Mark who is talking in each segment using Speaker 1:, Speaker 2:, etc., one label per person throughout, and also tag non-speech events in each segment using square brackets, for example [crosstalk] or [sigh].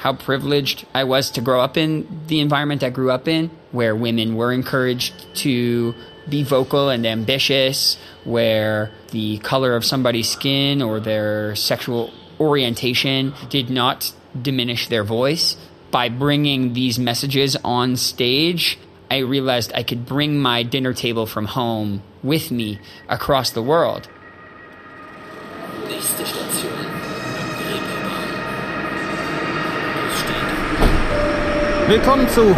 Speaker 1: how privileged I was to grow up in the environment I grew up in, where women were encouraged to be vocal and ambitious, where the color of somebody's skin or their sexual orientation did not diminish their voice. By bringing these messages on stage, I realized I could bring my dinner table from home with me across the world.
Speaker 2: Willkommen zu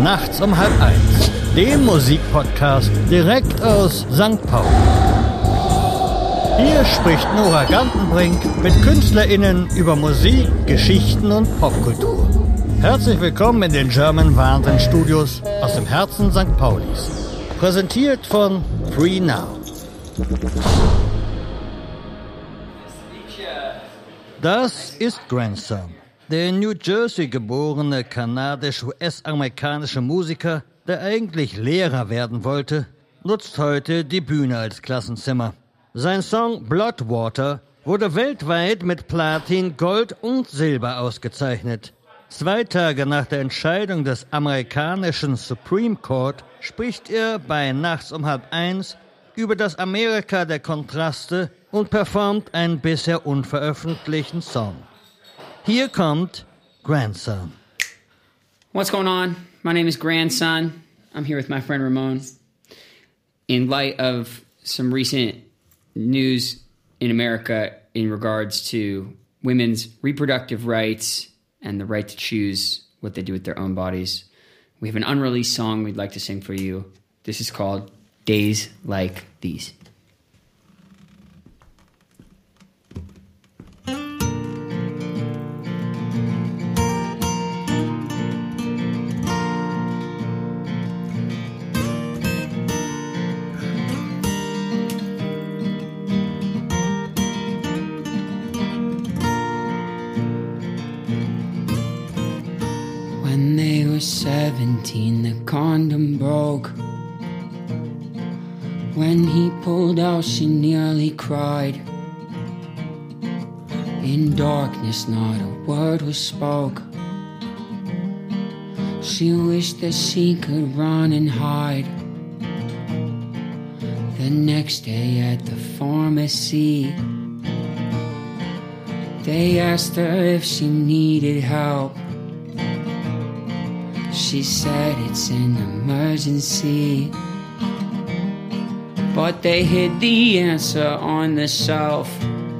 Speaker 2: Nachts um halb eins, dem Musikpodcast direkt aus St. Paul. Hier spricht Nora Gantenbrink mit KünstlerInnen über Musik, Geschichten und Popkultur. Herzlich willkommen in den German Wahnsinn Studios aus dem Herzen St. Paulis. Präsentiert von Free Now. Das ist Grandson, der in New Jersey geborene kanadisch-US-amerikanische Musiker, der eigentlich Lehrer werden wollte, nutzt heute die Bühne als Klassenzimmer. Sein Song Bloodwater wurde weltweit mit Platin, Gold und Silber ausgezeichnet. Zwei Tage nach der Entscheidung des amerikanischen Supreme Court spricht er bei Nachts um halb eins über das Amerika der Kontraste und performt einen bisher unveröffentlichten Song. Hier comes Grandson.
Speaker 1: What's going on? My name is Grandson. I'm here with my friend Ramon. In light of some recent news in America in regards to women's reproductive rights and the right to choose what they do with their own bodies, we have an unreleased song we'd like to sing for you. This is called Days Like These. 17, the condom broke. When he pulled out, she nearly cried. In darkness, not a word was spoke. She wished that she could run and hide. The next day at the pharmacy, they asked her if she needed help. She said it's an emergency. But they hid the answer on the shelf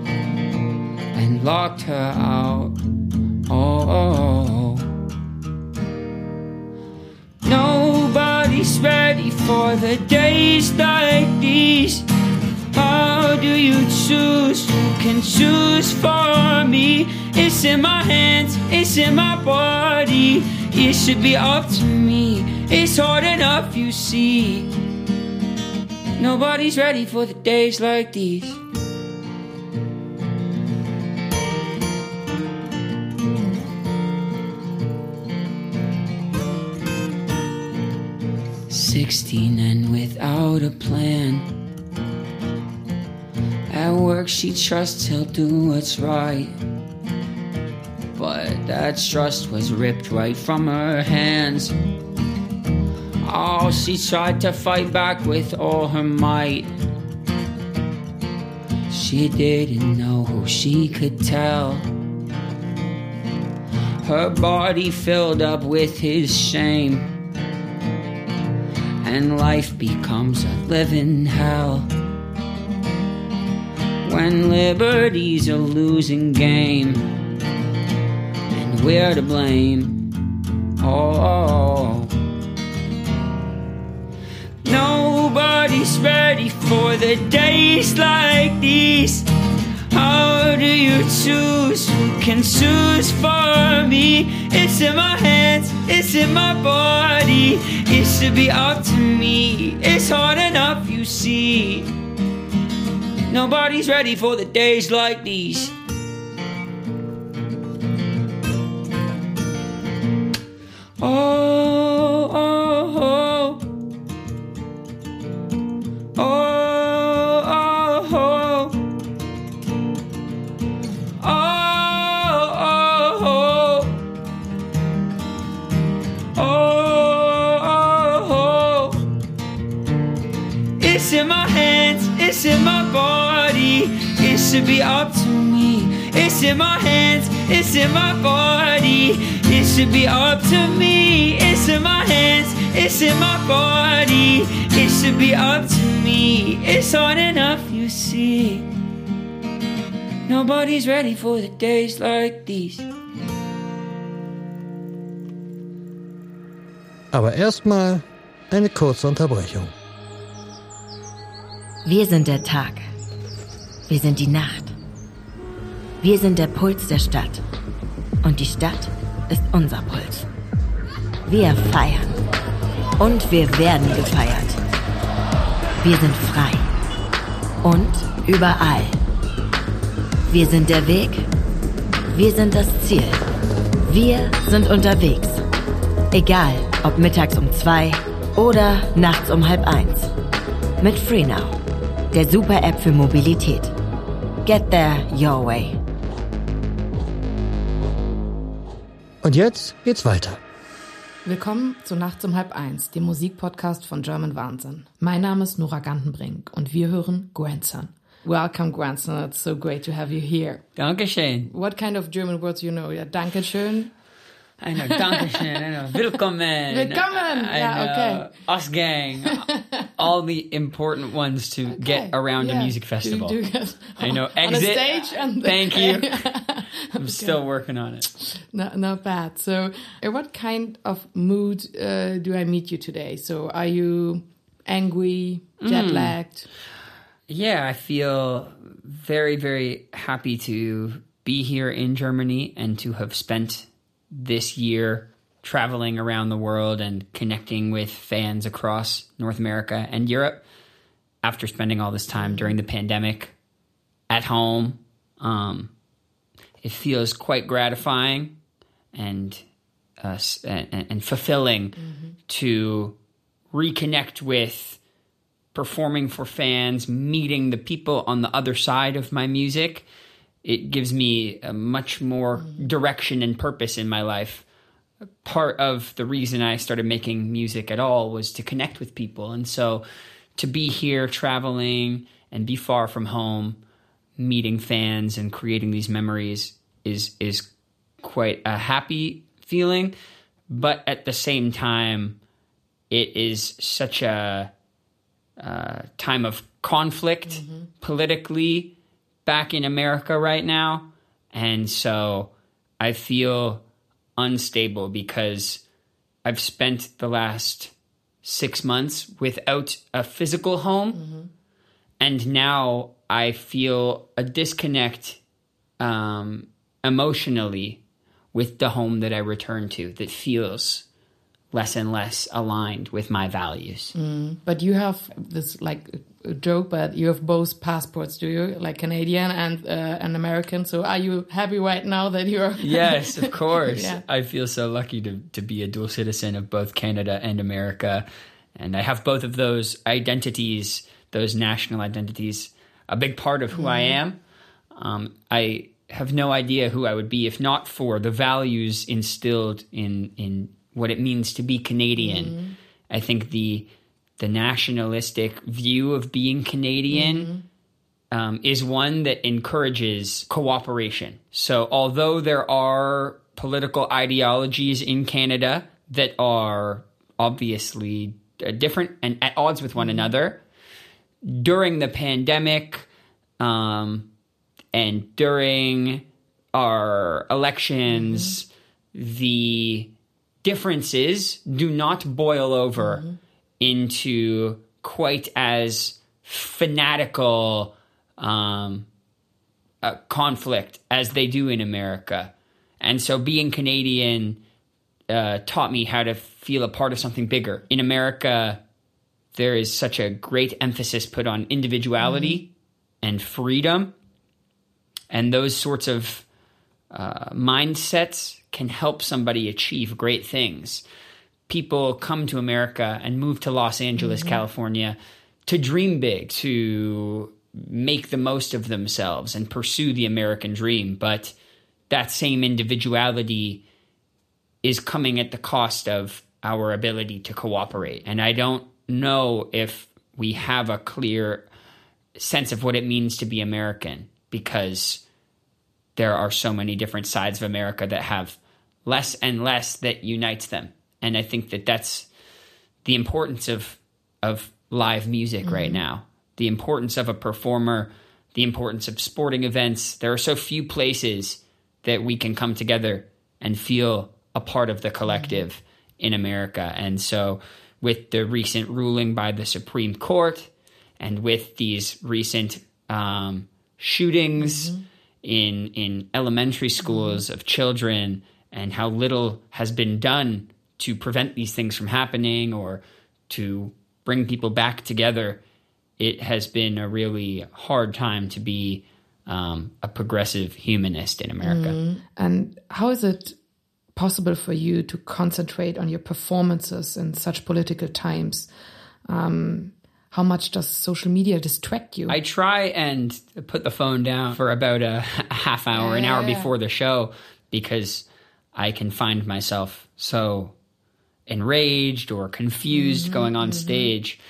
Speaker 1: and locked her out. Oh, nobody's ready for the days like these. How do you choose? Who can choose for me? It's in my hands, it's in my body. It should be up to me. It's hard enough, you see. Nobody's ready for the days like these. Sixteen and without a plan. At work, she trusts he'll do what's right. But that trust was ripped right from her hands. Oh, she tried to fight back with all her might. She didn't know who she could tell. Her body filled up with his shame. And life becomes a living hell. When liberty's a losing game. We're to mm. blame. Oh. Nobody's ready for the days like these. How do you choose? Who can choose for me? It's in my hands, it's in my body. It should be up to me. It's hard enough, you see. Nobody's ready for the days like these. Oh, oh, oh. Oh, oh, oh. Oh, oh, oh. Oh, oh, It's in my hands, it's in my body. It should be up to me. It's in my hands, it's in my body. It should be up to me. It's in my hands. It's in my body. It should be up to me. It's hard enough, you see. Nobody's ready for the days like these.
Speaker 2: Aber erstmal eine kurze Unterbrechung.
Speaker 3: Wir sind der Tag. Wir sind die Nacht. Wir sind der Puls der Stadt. Und die Stadt ist unser Puls. Wir feiern. Und wir werden gefeiert. Wir sind frei. Und überall. Wir sind der Weg. Wir sind das Ziel. Wir sind unterwegs. Egal, ob mittags um zwei oder nachts um halb eins. Mit FreeNow, der Super-App für Mobilität. Get there your way.
Speaker 2: Und jetzt geht's weiter.
Speaker 4: Willkommen zu Nachts um halb eins, dem Musikpodcast von German Wahnsinn. Mein Name ist Nora Gantenbrink und wir hören Grandson. Welcome, Grandson. It's so great to have you here.
Speaker 1: Dankeschön.
Speaker 4: What kind of German words you know? Ja, Dankeschön.
Speaker 1: I know, Dankeschön. [laughs] I know, Willkommen.
Speaker 4: Willkommen. Yeah, okay.
Speaker 1: Us gang. All the important ones to get around
Speaker 4: yeah.
Speaker 1: a music festival.
Speaker 4: do [laughs] it
Speaker 1: I know. Exit.
Speaker 4: stage and
Speaker 1: Thank you. [laughs] I'm still working on it.
Speaker 4: not, not bad. So, in what kind of mood uh, do I meet you today? So, are you angry, jet lagged?
Speaker 1: Yeah, I feel very, very happy to be here in Germany and to have spent this year traveling around the world and connecting with fans across North America and Europe after spending all this time during the pandemic at home. Um, it feels quite gratifying and uh, and, and fulfilling to reconnect with performing for fans, meeting the people on the other side of my music, it gives me a much more direction and purpose in my life. Part of the reason I started making music at all was to connect with people. And so to be here traveling and be far from home, meeting fans and creating these memories is is quite a happy feeling, but at the same time it is such a uh, time of conflict politically back in America right now. And so I feel unstable because I've spent the last six months without a physical home. And now I feel a disconnect um, emotionally with the home that I return to that feels less and less aligned with my values.
Speaker 4: But you have this like joke, but you have both passports, do you? Like Canadian and uh, an American. So are you happy right now that you're?
Speaker 1: yes, of [laughs] course.
Speaker 4: Yeah.
Speaker 1: I feel so lucky to, to be a dual citizen of both Canada and America. And I have both of those identities, those national identities, a big part of who I am. Um, I have no idea who I would be if not for the values instilled in, in what it means to be Canadian. I think the the nationalistic view of being Canadian um, is one that encourages cooperation. So, although there are political ideologies in Canada that are obviously uh, different and at odds with one another, during the pandemic um, and during our elections, the differences do not boil over into quite as fanatical um, uh, conflict as they do in America. And so being Canadian uh, taught me how to feel a part of something bigger. In America, there is such a great emphasis put on individuality and freedom. And those sorts of uh, mindsets can help somebody achieve great things. People come to America and move to Los Angeles, mm-hmm. California to dream big, to make the most of themselves and pursue the American dream. But that same individuality is coming at the cost of our ability to cooperate. And I don't know if we have a clear sense of what it means to be American because there are so many different sides of America that have less and less that unites them. And I think that that's the importance of of live music right mm-hmm. now. The importance of a performer, the importance of sporting events. There are so few places that we can come together and feel a part of the mm-hmm. collective in America. And so with the recent ruling by the Supreme Court and with these recent um, shootings mm-hmm. in in elementary schools of children and how little has been done to prevent these things from happening or to bring people back together, it has been a really hard time to be um, a progressive humanist in America.
Speaker 4: And how is it possible for you to concentrate on your performances in such political times? Um, how much does social media distract you?
Speaker 1: I try and put the phone down for about a [laughs] half hour, an hour
Speaker 4: Yeah.
Speaker 1: before the show because I can find myself so enraged or confused mm-hmm, going on mm-hmm. stage.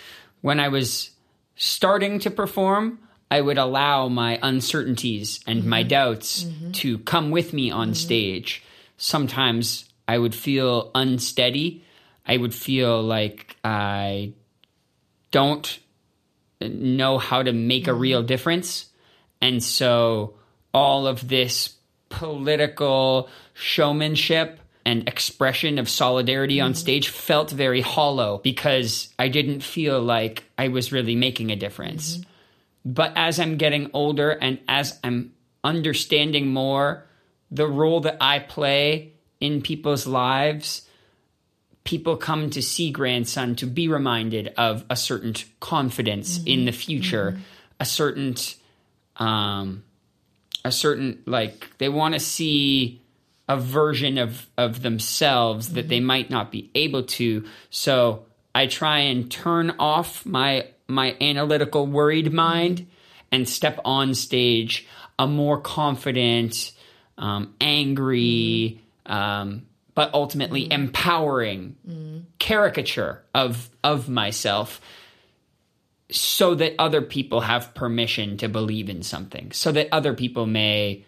Speaker 1: When I was starting to perform, I would allow my uncertainties and my mm-hmm. doubts to come with me on stage. Sometimes I would feel unsteady. I would feel like I don't know how to make a real difference. And so all of this political showmanship and expression of solidarity on mm-hmm. stage felt very hollow because I didn't feel like I was really making a difference. Mm-hmm. But as I'm getting older and as I'm understanding more the role that I play in people's lives, people come to see grandson to be reminded of a certain confidence in mm-hmm. the future a certain um a certain like they want to see a version of of themselves that they mm-hmm. might not be able to. So i try and turn off my my analytical worried mm-hmm. mind and step on stage a more confident um, angry mm-hmm. um, but ultimately empowering caricature of of myself so that other people have permission to believe in something so that other people may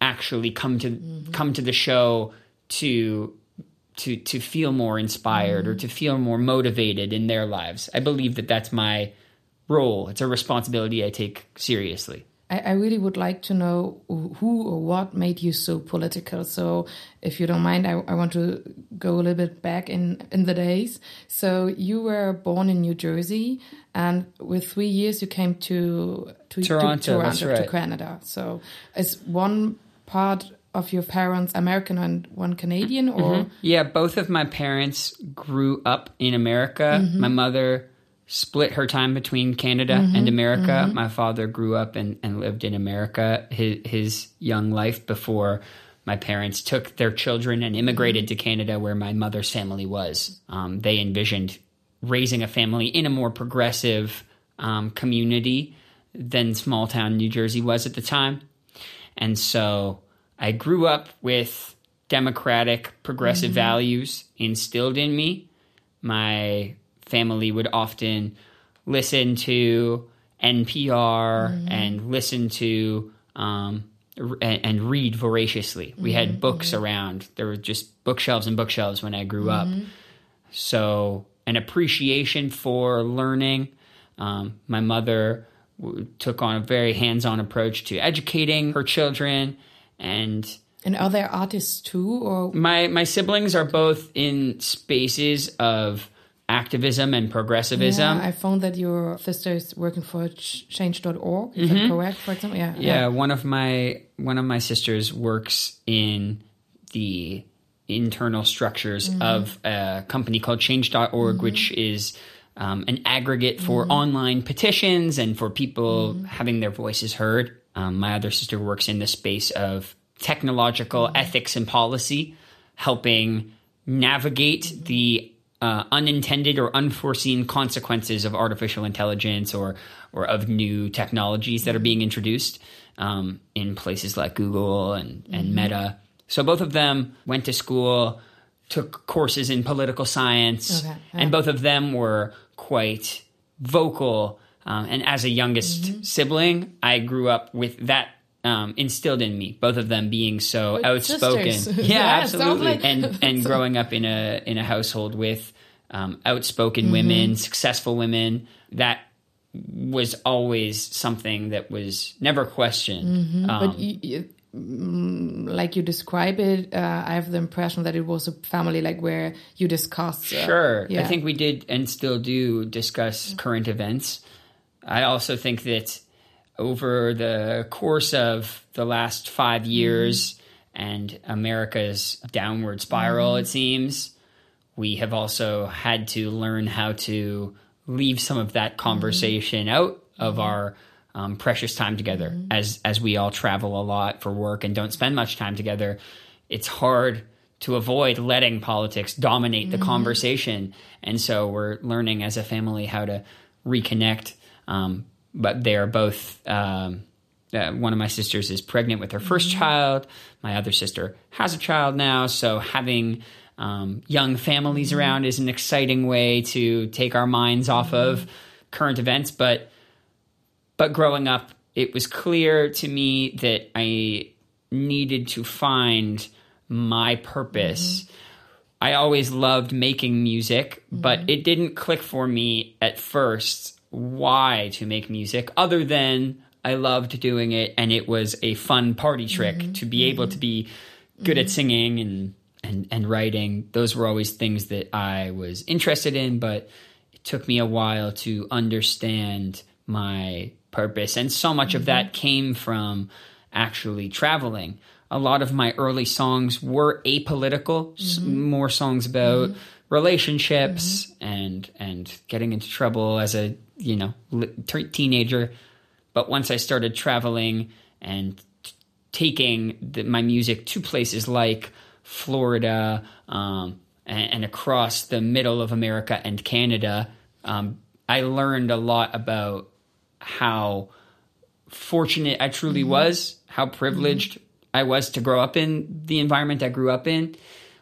Speaker 1: actually come to mm-hmm. come to the show to to to feel more inspired or mm-hmm. to feel more motivated in their lives. I believe that that's my role. It's a responsibility i take seriously.
Speaker 4: I, I really would like to know who or what made you so political. So, if you don't mind, I, I want to go a little bit back in, in the days. So, you were born in New Jersey, and with three years, you came to to
Speaker 1: Toronto,
Speaker 4: to, Toronto, to. Canada. So, is one part of your parents American and one Canadian, or mm-hmm.
Speaker 1: Yeah, both of my parents grew up in America. Mm-hmm. My mother split her time between Canada mm-hmm. and America. My father grew up and, and lived in America his, his young life before my parents took their children and immigrated to Canada, where my mother's family was. Um, they envisioned raising a family in a more progressive um, community than small town New Jersey was at the time. And so I grew up with democratic, progressive mm-hmm. values instilled in me. My family would often listen to NPR mm-hmm. and listen to um, r- and, and read voraciously. We had mm-hmm. books around. There were just bookshelves and bookshelves when I grew up. So an appreciation for learning. Um, my mother w- took on a very hands-on approach to educating her children, and
Speaker 4: and are there artists too, or
Speaker 1: my my siblings are both in spaces of activism and progressivism.
Speaker 4: Yeah, I found that your sister is working for ch- change.org. Is that correct? For example, yeah.
Speaker 1: Mm-hmm. yeah, one of my one of my sisters works in the internal structures of a company called change.org which is um, an aggregate for online petitions and for people having their voices heard. Um, my other sister works in the space of technological ethics and policy helping navigate the uh, unintended or unforeseen consequences of artificial intelligence or or of new technologies that are being introduced um, in places like Google and, and Meta. So both of them went to school, took courses in political science,
Speaker 4: Okay,
Speaker 1: and both of them were quite vocal Um, and as a youngest sibling, I grew up with that um, instilled in me. Both of them being so
Speaker 4: Like
Speaker 1: outspoken.
Speaker 4: sisters. [laughs]
Speaker 1: Yeah,
Speaker 4: Yeah,
Speaker 1: absolutely.
Speaker 4: like-
Speaker 1: and [laughs] and growing up in a in a household with um, outspoken women, successful women, that was always something that was never questioned. Um,
Speaker 4: but you, Mm, like you describe it, uh, I have the impression that it was a family like where you discussed. uh,
Speaker 1: Sure.
Speaker 4: yeah.
Speaker 1: I think we did and still do discuss mm. current events. I also think that over the course of the last five mm. years and America's downward spiral, it seems, we have also had to learn how to leave some of that mm-hmm. conversation out of mm-hmm. our um, precious time together. As as we all travel a lot for work and don't spend much time together it's hard to avoid letting politics dominate the conversation. And so we're learning as a family how to reconnect. Um, but they're both um, uh, one of my sisters is pregnant with her 1st child. My other sister has a child now. So having um, young families around is an exciting way to take our minds off of current events. But but growing up it was clear to me that i needed to find my purpose. Mm-hmm. I always loved making music but mm-hmm. it didn't click for me at first why to make music other than i loved doing it and it was a fun party trick mm-hmm. to be able to be good at singing and, and and writing. Those were always things that i was interested in but it took me a while to understand my purpose and so much of that came from actually traveling. A lot of my early songs were apolitical s- more songs about relationships and and getting into trouble as a you know li- t- teenager. But once i started traveling and t- taking the, my music to places like Florida um, and, and across the middle of America and Canada, um, I learned a lot about how fortunate I truly mm-hmm. was, how privileged mm-hmm. I was to grow up in the environment I grew up in,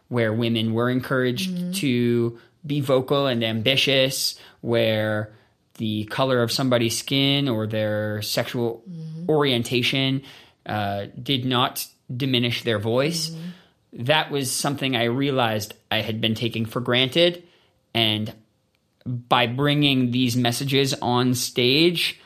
Speaker 1: where women were encouraged mm-hmm. to be vocal and ambitious, where the color of somebody's skin or their sexual orientation uh, did not diminish their voice. That was something I realized I had been taking for granted. And by bringing these messages on stage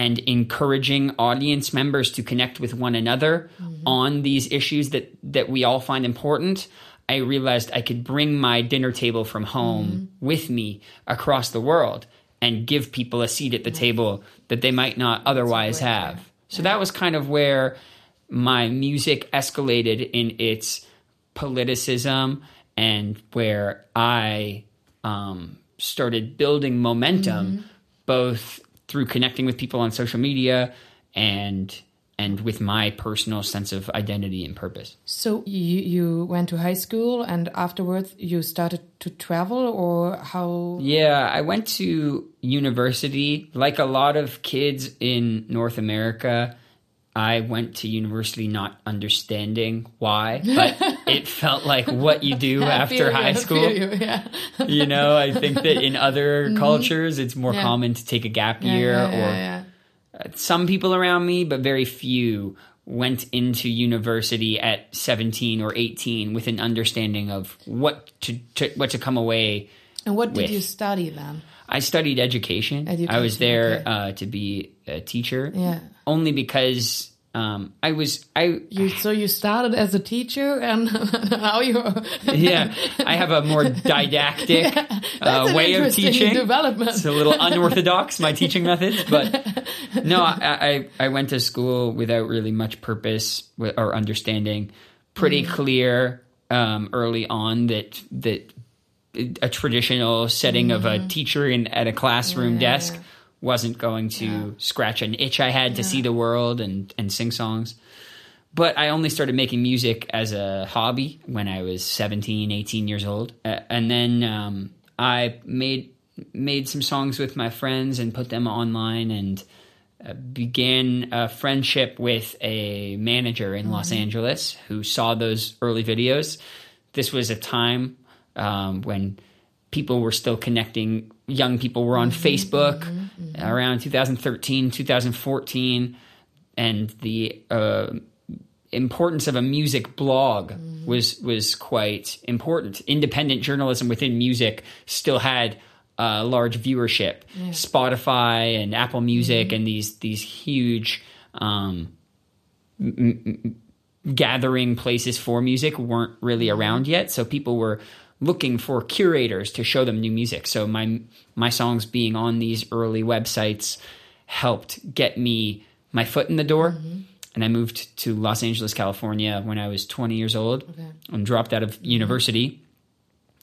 Speaker 1: and encouraging audience members to connect with one another on these issues that that we all find important i realized i could bring my dinner table from home with me across the world and give people a seat at the table that they might not otherwise have. So that was kind of where my music escalated in its politicism and where I um, started building momentum both through connecting with people on social media and and with my personal sense of identity and purpose.
Speaker 4: So you you went to high school and afterwards you started to travel or how?
Speaker 1: Yeah, I went to university like a lot of kids in North America. I went to university not understanding why, but [laughs] it felt like what you do after
Speaker 4: you,
Speaker 1: high school.
Speaker 4: you, yeah. [laughs]
Speaker 1: you know, I think that in other [laughs] mm-hmm. cultures it's more
Speaker 4: Yeah.
Speaker 1: common to take a gap year
Speaker 4: yeah,
Speaker 1: or some people around me, but very few went into university at 17 or 18 with an understanding of what to, to what to come away.
Speaker 4: And what did
Speaker 1: with.
Speaker 4: you study then?
Speaker 1: I studied education. I was there
Speaker 4: okay.
Speaker 1: uh, to be a teacher.
Speaker 4: Yeah.
Speaker 1: Only because um, I was I
Speaker 4: You so you started as a teacher and [laughs] how you're [laughs]
Speaker 1: yeah I have a more didactic [laughs] uh, way of teaching.
Speaker 4: development.
Speaker 1: It's a little unorthodox my teaching methods, but no, I, I I went to school without really much purpose or understanding. Pretty
Speaker 4: Mm.
Speaker 1: clear um, early on that that a traditional setting of a teacher in at a classroom
Speaker 4: Mm-hmm. Yeah,
Speaker 1: desk
Speaker 4: yeah.
Speaker 1: wasn't going to scratch an itch I had to see the world and and sing songs. But I only started making music as a hobby when I was 17, 18 years old. Uh, and then um, I made made some songs with my friends and put them online and uh, began a friendship with a manager in Los Angeles who saw those early videos. This was a time um, when people were still connecting. Young people were on Facebook around 2013, 2014, and the uh, importance of a music blog was was quite important. Independent journalism within music still had a large viewership. Spotify and Apple Music and these these huge um, gathering places for music weren't really around yet so people were looking for curators to show them new music. So my my songs being on these early websites helped get me my foot in the door. Mm-hmm. And i moved to los angeles california when i was 20 years old and dropped out of mm-hmm. university.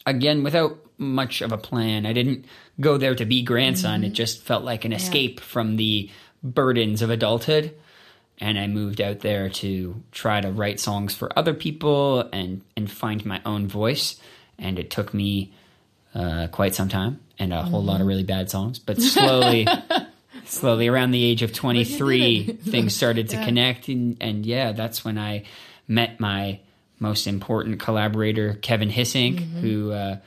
Speaker 1: Again without much of a plan. I didn't go there to be grandson. It mm-hmm. just felt like an escape from the burdens of adulthood. And I moved out there to try to write songs for other people and and find my own voice. And it took me uh, quite some time and a whole lot of really bad songs, but slowly, [laughs] slowly around the age of twenty three, [laughs] things started to connect, and and yeah, that's when I met my most important collaborator, Kevin Hissink, who uh,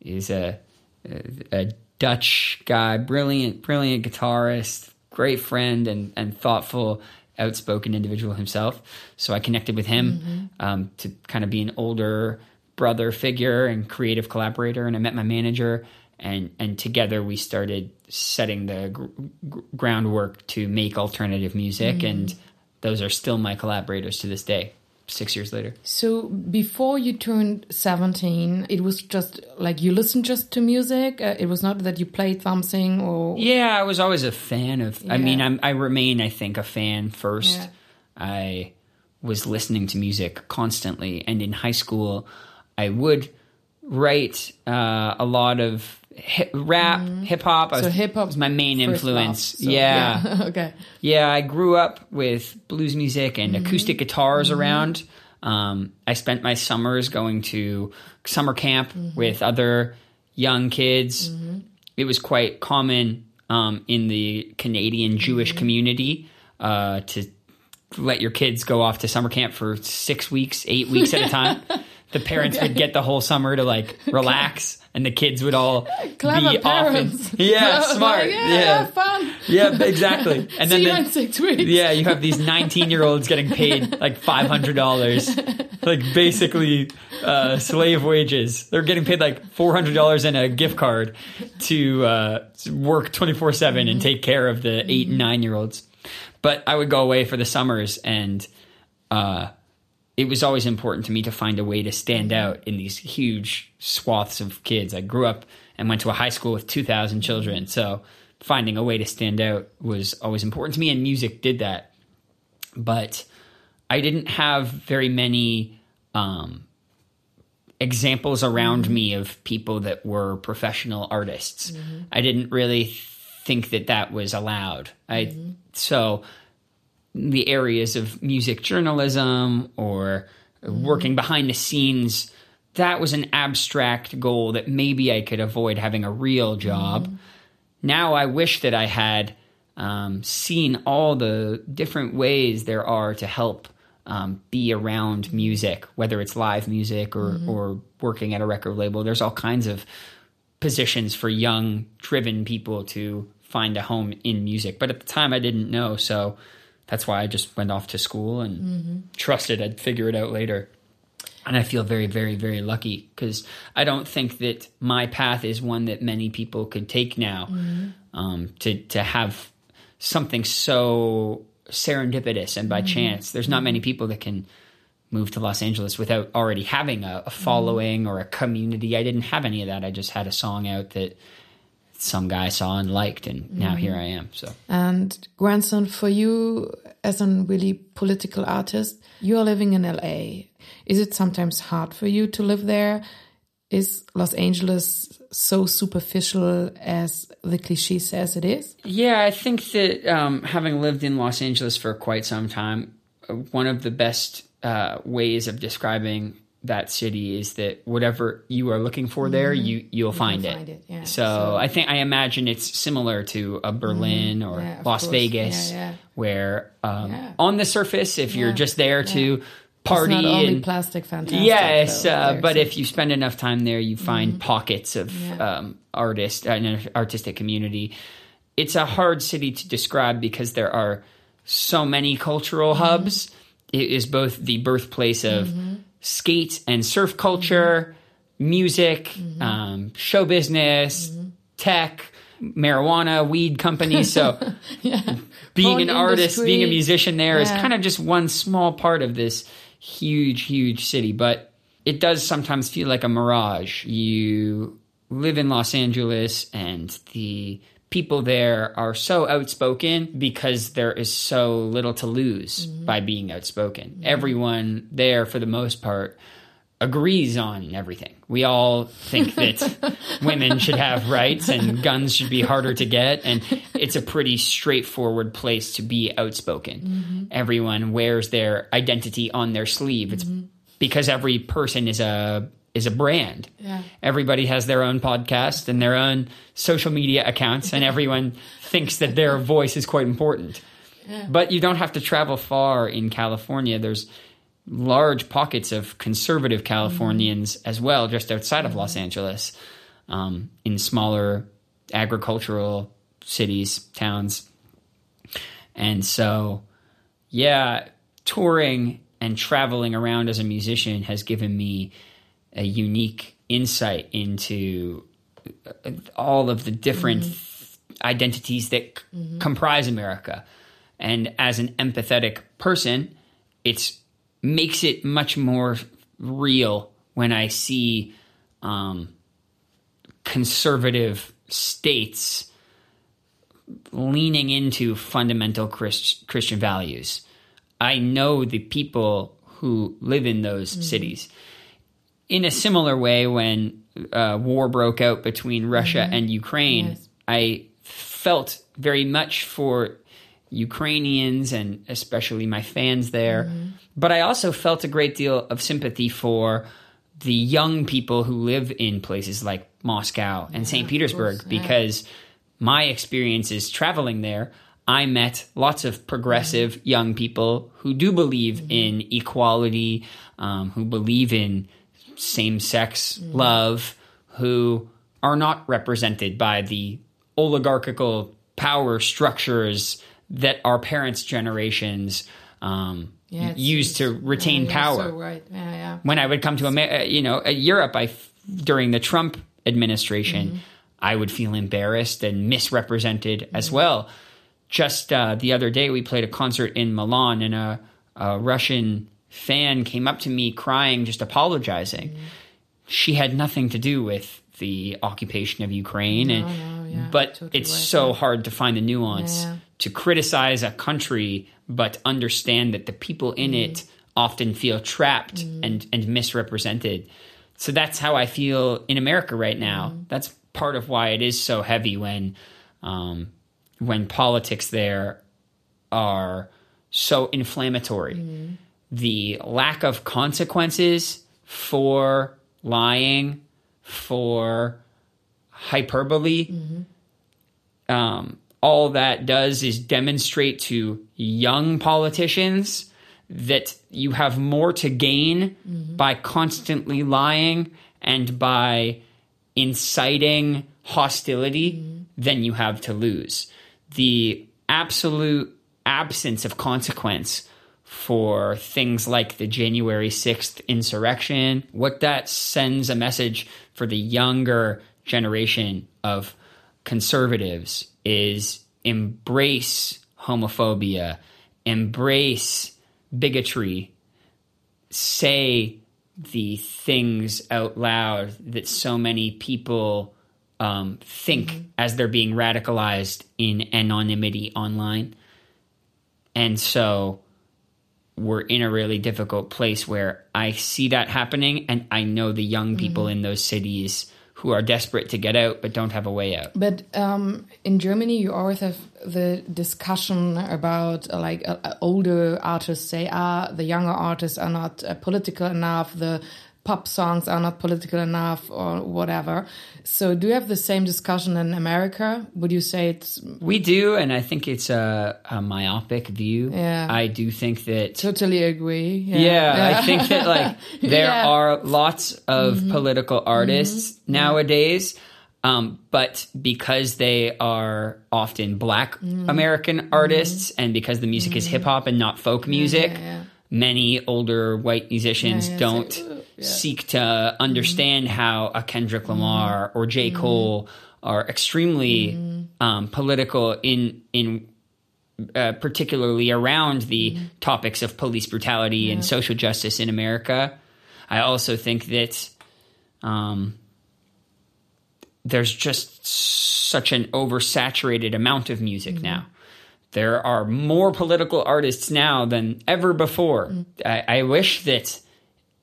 Speaker 1: is a, a a Dutch guy, brilliant, brilliant guitarist, great friend, and and thoughtful, outspoken individual himself. So I connected with him um, to kind of be an older brother figure and creative collaborator. And I met my manager, and and together we started setting the gr- gr- groundwork to make alternative music. And those are still my collaborators to this day. Six years later.
Speaker 4: So before you turned 17, it was just like you listened just to music. Uh, it was not that you played something or
Speaker 1: Yeah, I was always a fan of. I mean, I'm, I remain, I think, a fan first.
Speaker 4: Yeah.
Speaker 1: I was listening to music constantly, and in high school, I would write uh, a lot of hip, rap, hip hop.
Speaker 4: Mm-hmm. so hip hop
Speaker 1: was my main influence.
Speaker 4: So,
Speaker 1: yeah. [laughs]
Speaker 4: okay.
Speaker 1: Yeah, I grew up with blues music and acoustic guitars around. Um, I spent my summers going to summer camp with other young kids. It was quite common um, in the Canadian Jewish community uh, to let your kids go off to summer camp for six weeks, eight weeks at a time. [laughs] The parents would get the whole summer to like [laughs] relax, and the kids would all
Speaker 4: Clever
Speaker 1: be
Speaker 4: parents.
Speaker 1: off. And, [laughs] yeah,
Speaker 4: So,
Speaker 1: smart.
Speaker 4: yeah,
Speaker 1: yeah,
Speaker 4: fun.
Speaker 1: yeah, exactly. [laughs] And then
Speaker 4: in
Speaker 1: the,
Speaker 4: six weeks.
Speaker 1: yeah, you have these 19 year olds getting paid like $500, like basically uh, slave wages. They're getting paid like $400 and a gift card to uh, work 24 7 and take care of the eight and nine year olds. But I would go away for the summers and uh, it was always important to me to find a way to stand out in these huge swaths of kids. I grew up and went to a high school with 2,000 children. So finding a way to stand out was always important to me, and music did that. But I didn't have very many um, examples around me of people that were professional artists. I didn't really think that that was allowed. I so the areas of music journalism or working behind the scenes that was an abstract goal that maybe I could avoid having a real job. Now I wish that I had um, seen all the different ways there are to help um, be around music, whether it's live music or, or working at a record label. There's all kinds of positions for young, driven people to find a home in music. But at the time, I didn't know. So that's why I just went off to school and mm-hmm. trusted I'd figure it out later. And I feel very, very, very lucky because I don't think that my path is one that many people could take now. Mm-hmm. Um, to to have something so serendipitous and by mm-hmm. chance, there's not many people that can move to Los Angeles without already having a, a following or a community. I didn't have any of that. I just had a song out that some guy saw and liked, and now here I am. So.
Speaker 4: And grandson, for you as a really political artist, you are living in LA. Is it sometimes hard for you to live there? Is Los Angeles so superficial as the cliche says it is?
Speaker 1: Yeah, I think that um, having lived in Los Angeles for quite some time, uh, one of the best uh, ways of describing that city is that whatever you are looking for there, you you'll find,
Speaker 4: find
Speaker 1: it.
Speaker 4: it, yeah.
Speaker 1: So,
Speaker 4: So-
Speaker 1: I think I imagine it's similar to a Berlin or
Speaker 4: Yeah,
Speaker 1: Las
Speaker 4: course.
Speaker 1: Vegas,
Speaker 4: Yeah,
Speaker 1: where um, on the surface, if you're just there to party
Speaker 4: It's not only
Speaker 1: and
Speaker 4: plastic fantastic.
Speaker 1: yes,
Speaker 4: though.
Speaker 1: uh, but
Speaker 4: a-
Speaker 1: if you spend enough time there, you find pockets of
Speaker 4: Mm-hmm.
Speaker 1: Um, artist an artistic community. It's a hard city to describe because there are so many cultural
Speaker 4: Mm-hmm.
Speaker 1: hubs. It is both the birthplace of skate and surf culture, music,
Speaker 4: Mm-hmm.
Speaker 1: um, show business, tech, marijuana, weed companies. So [laughs] being
Speaker 4: Porn
Speaker 1: an artist, being a musician there is
Speaker 4: Yeah.
Speaker 1: kind of just one small part of this huge, huge city. But it does sometimes feel like a mirage. You live in Los Angeles and the people there are so outspoken because there is so little to lose mm-hmm. by being outspoken. Mm-hmm. Everyone there, for the most part, agrees on everything. We all think that [laughs] women should have rights and guns should be harder to get. And it's a pretty straightforward place to be outspoken. Mm-hmm. Everyone wears their identity on their sleeve. It's because every person is a is a brand.
Speaker 4: Yeah.
Speaker 1: Everybody has their own podcast and their own social media accounts, and everyone [laughs] thinks that their voice is quite important. But you don't have to travel far in California. There's large pockets of conservative Californians as well, just outside of Los Angeles, um, in smaller agricultural cities, towns. And so, yeah, touring and traveling around as a musician has given me a unique insight into uh, all of the different identities that c- comprise America. And as an empathetic person, it's makes it much more real when I see um, conservative states leaning into fundamental Christ- Christian values. I know the people who live in those cities. In a similar way, when uh, war broke out between Russia and Ukraine,
Speaker 4: Yes.
Speaker 1: I felt very much for Ukrainians and especially my fans there. But I also felt a great deal of sympathy for the young people who live in places like Moscow and St. Petersburg
Speaker 4: course, yeah.
Speaker 1: because my experiences traveling there, I met lots of progressive young people who do believe in equality, um, who believe in same sex love, who are not represented by the oligarchical power structures that our parents' generations um,
Speaker 4: Yeah, it's-
Speaker 1: used to retain
Speaker 4: yeah,
Speaker 1: power
Speaker 4: So right. Yeah, yeah.
Speaker 1: when I would come to America, you know, uh, Europe, I during the Trump administration, I would feel embarrassed and misrepresented as well. Just uh, the other day, we played a concert in Milan, and a, a Russian fan came up to me crying, just apologizing. She had nothing to do with the occupation of Ukraine, and
Speaker 4: no, yeah,
Speaker 1: but
Speaker 4: totally
Speaker 1: it's so hard to find the nuance
Speaker 4: Yeah, yeah.
Speaker 1: to criticize a country but understand that the people in
Speaker 4: Mm-hmm.
Speaker 1: it often feel trapped and and misrepresented so that's how i feel in america right now
Speaker 4: Mm-hmm.
Speaker 1: that's part of why it is so heavy when um, when politics there are so inflammatory. The lack of consequences for lying for hyperbole um, all that does is demonstrate to young politicians that you have more to gain by constantly lying and by inciting hostility than you have to lose. The absolute absence of consequence for things like the January 6th insurrection, what that sends a message for the younger generation of conservatives is embrace homophobia, embrace bigotry, say the things out loud that so many people um, think as they're being radicalized in anonymity online. And so we're in a really difficult place where I see that happening, and I know the young people in those cities who are desperate to get out but don't have a way out.
Speaker 4: But um, in Germany, you always have the discussion about uh, like uh, older artists say, ah, the younger artists are not uh, political enough. The pop songs are not political enough or whatever. So, do you have the same discussion in America? Would you say it's
Speaker 1: We do, and I think it's a, a myopic view.
Speaker 4: Yeah.
Speaker 1: I do think that
Speaker 4: totally agree?
Speaker 1: Yeah, I think that like [laughs] there
Speaker 4: Yeah. Mm-hmm.
Speaker 1: are lots of political artists nowadays, um, but because they are often Black
Speaker 4: Mm-hmm.
Speaker 1: American artists, and because the music is hip hop and not folk music,
Speaker 4: yeah, yeah.
Speaker 1: many older white musicians
Speaker 4: Yeah, yeah,
Speaker 1: don't
Speaker 4: yeah. Mm-hmm.
Speaker 1: seek to understand how a Kendrick Lamar or J. Cole are extremely
Speaker 4: Mm-hmm.
Speaker 1: um, political in in uh, particularly around the
Speaker 4: Mm-hmm.
Speaker 1: topics of police brutality and social justice in America. I also think that um, there's just such an oversaturated amount of music now. There are more political artists now than ever before. I, I wish that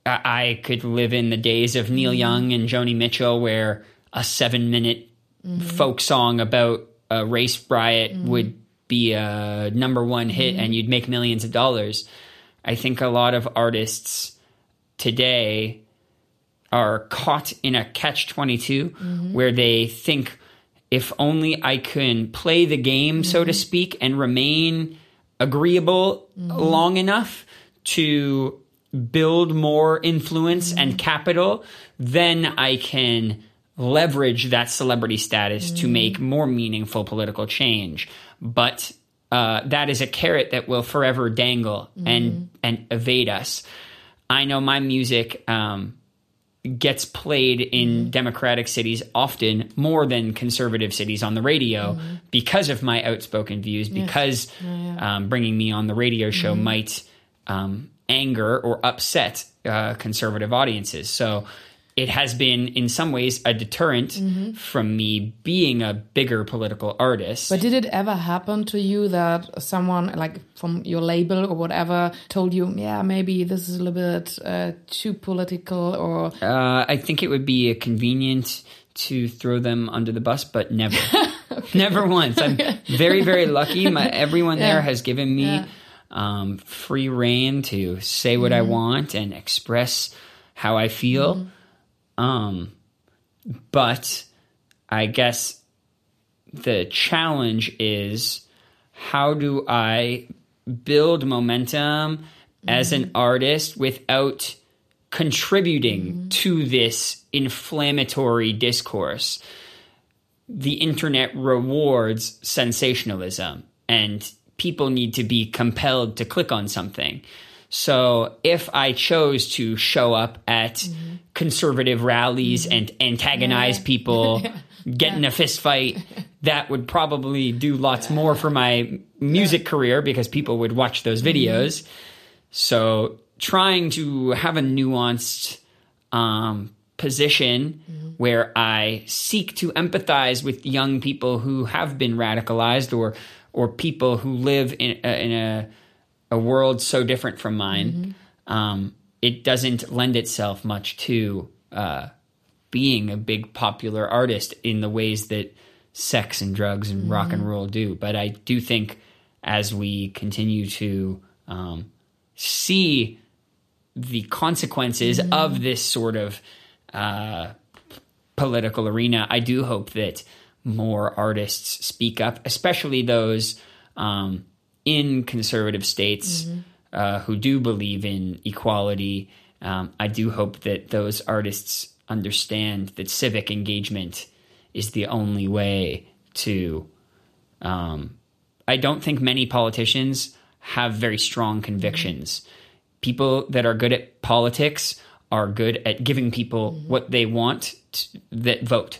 Speaker 1: I, I could live in the days of Neil mm-hmm. Young and Joni Mitchell, where a seven minute mm-hmm. folk song about a race riot mm-hmm. would be a number one hit and you'd make millions of dollars. I think a lot of artists today are caught in a catch 22 where they think if only I can play the game, so to speak, and remain agreeable long enough to build more influence and capital, then I can leverage that celebrity status to make more meaningful political change. But uh, that is a carrot that will forever dangle and and evade us. I know my music um, gets played in democratic cities often more than conservative cities on the radio because of my outspoken views. Because um, bringing me on the radio show might um, anger or upset uh, conservative audiences. So it has been, in some ways, a deterrent from me being a bigger political artist.
Speaker 4: But did it ever happen to you that someone, like from your label or whatever, told you, yeah, maybe this is a little bit uh, too political or.
Speaker 1: Uh, I think it would be convenient to throw them under the bus, but never, [laughs] never once. I'm very, very lucky. My everyone [laughs] there has given me um, free reign to say what I want and express how I feel. Um, but I guess the challenge is how do I build momentum as an artist without contributing to this inflammatory discourse? The internet rewards sensationalism and people need to be compelled to click on something. So if I chose to show up at mm-hmm. conservative rallies mm-hmm. and antagonize people, [laughs] get in a fist fight, that would probably do lots more for my music career because people would watch those mm-hmm. videos. So trying to have a nuanced um, position where I seek to empathize with young people who have been radicalized or or people who live in a, in a a world so different from mine. Um, it doesn't lend itself much to uh, being a big popular artist in the ways that sex and drugs and rock and roll do. But I do think as we continue to um, see the consequences of this sort of uh, political arena, I do hope that more artists speak up, especially those um, in conservative states uh, who do believe in equality. Um, I do hope that those artists understand that civic engagement is the only way to. Um, I don't think many politicians have very strong convictions. People that are good at politics are good at giving people what they want t- that vote.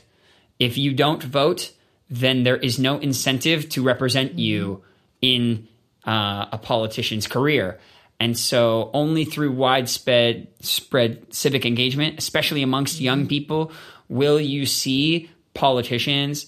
Speaker 1: If you don't vote, then there is no incentive to represent mm-hmm. you in uh, a politician's career. And so, only through widespread spread civic engagement, especially amongst mm-hmm. young people, will you see politicians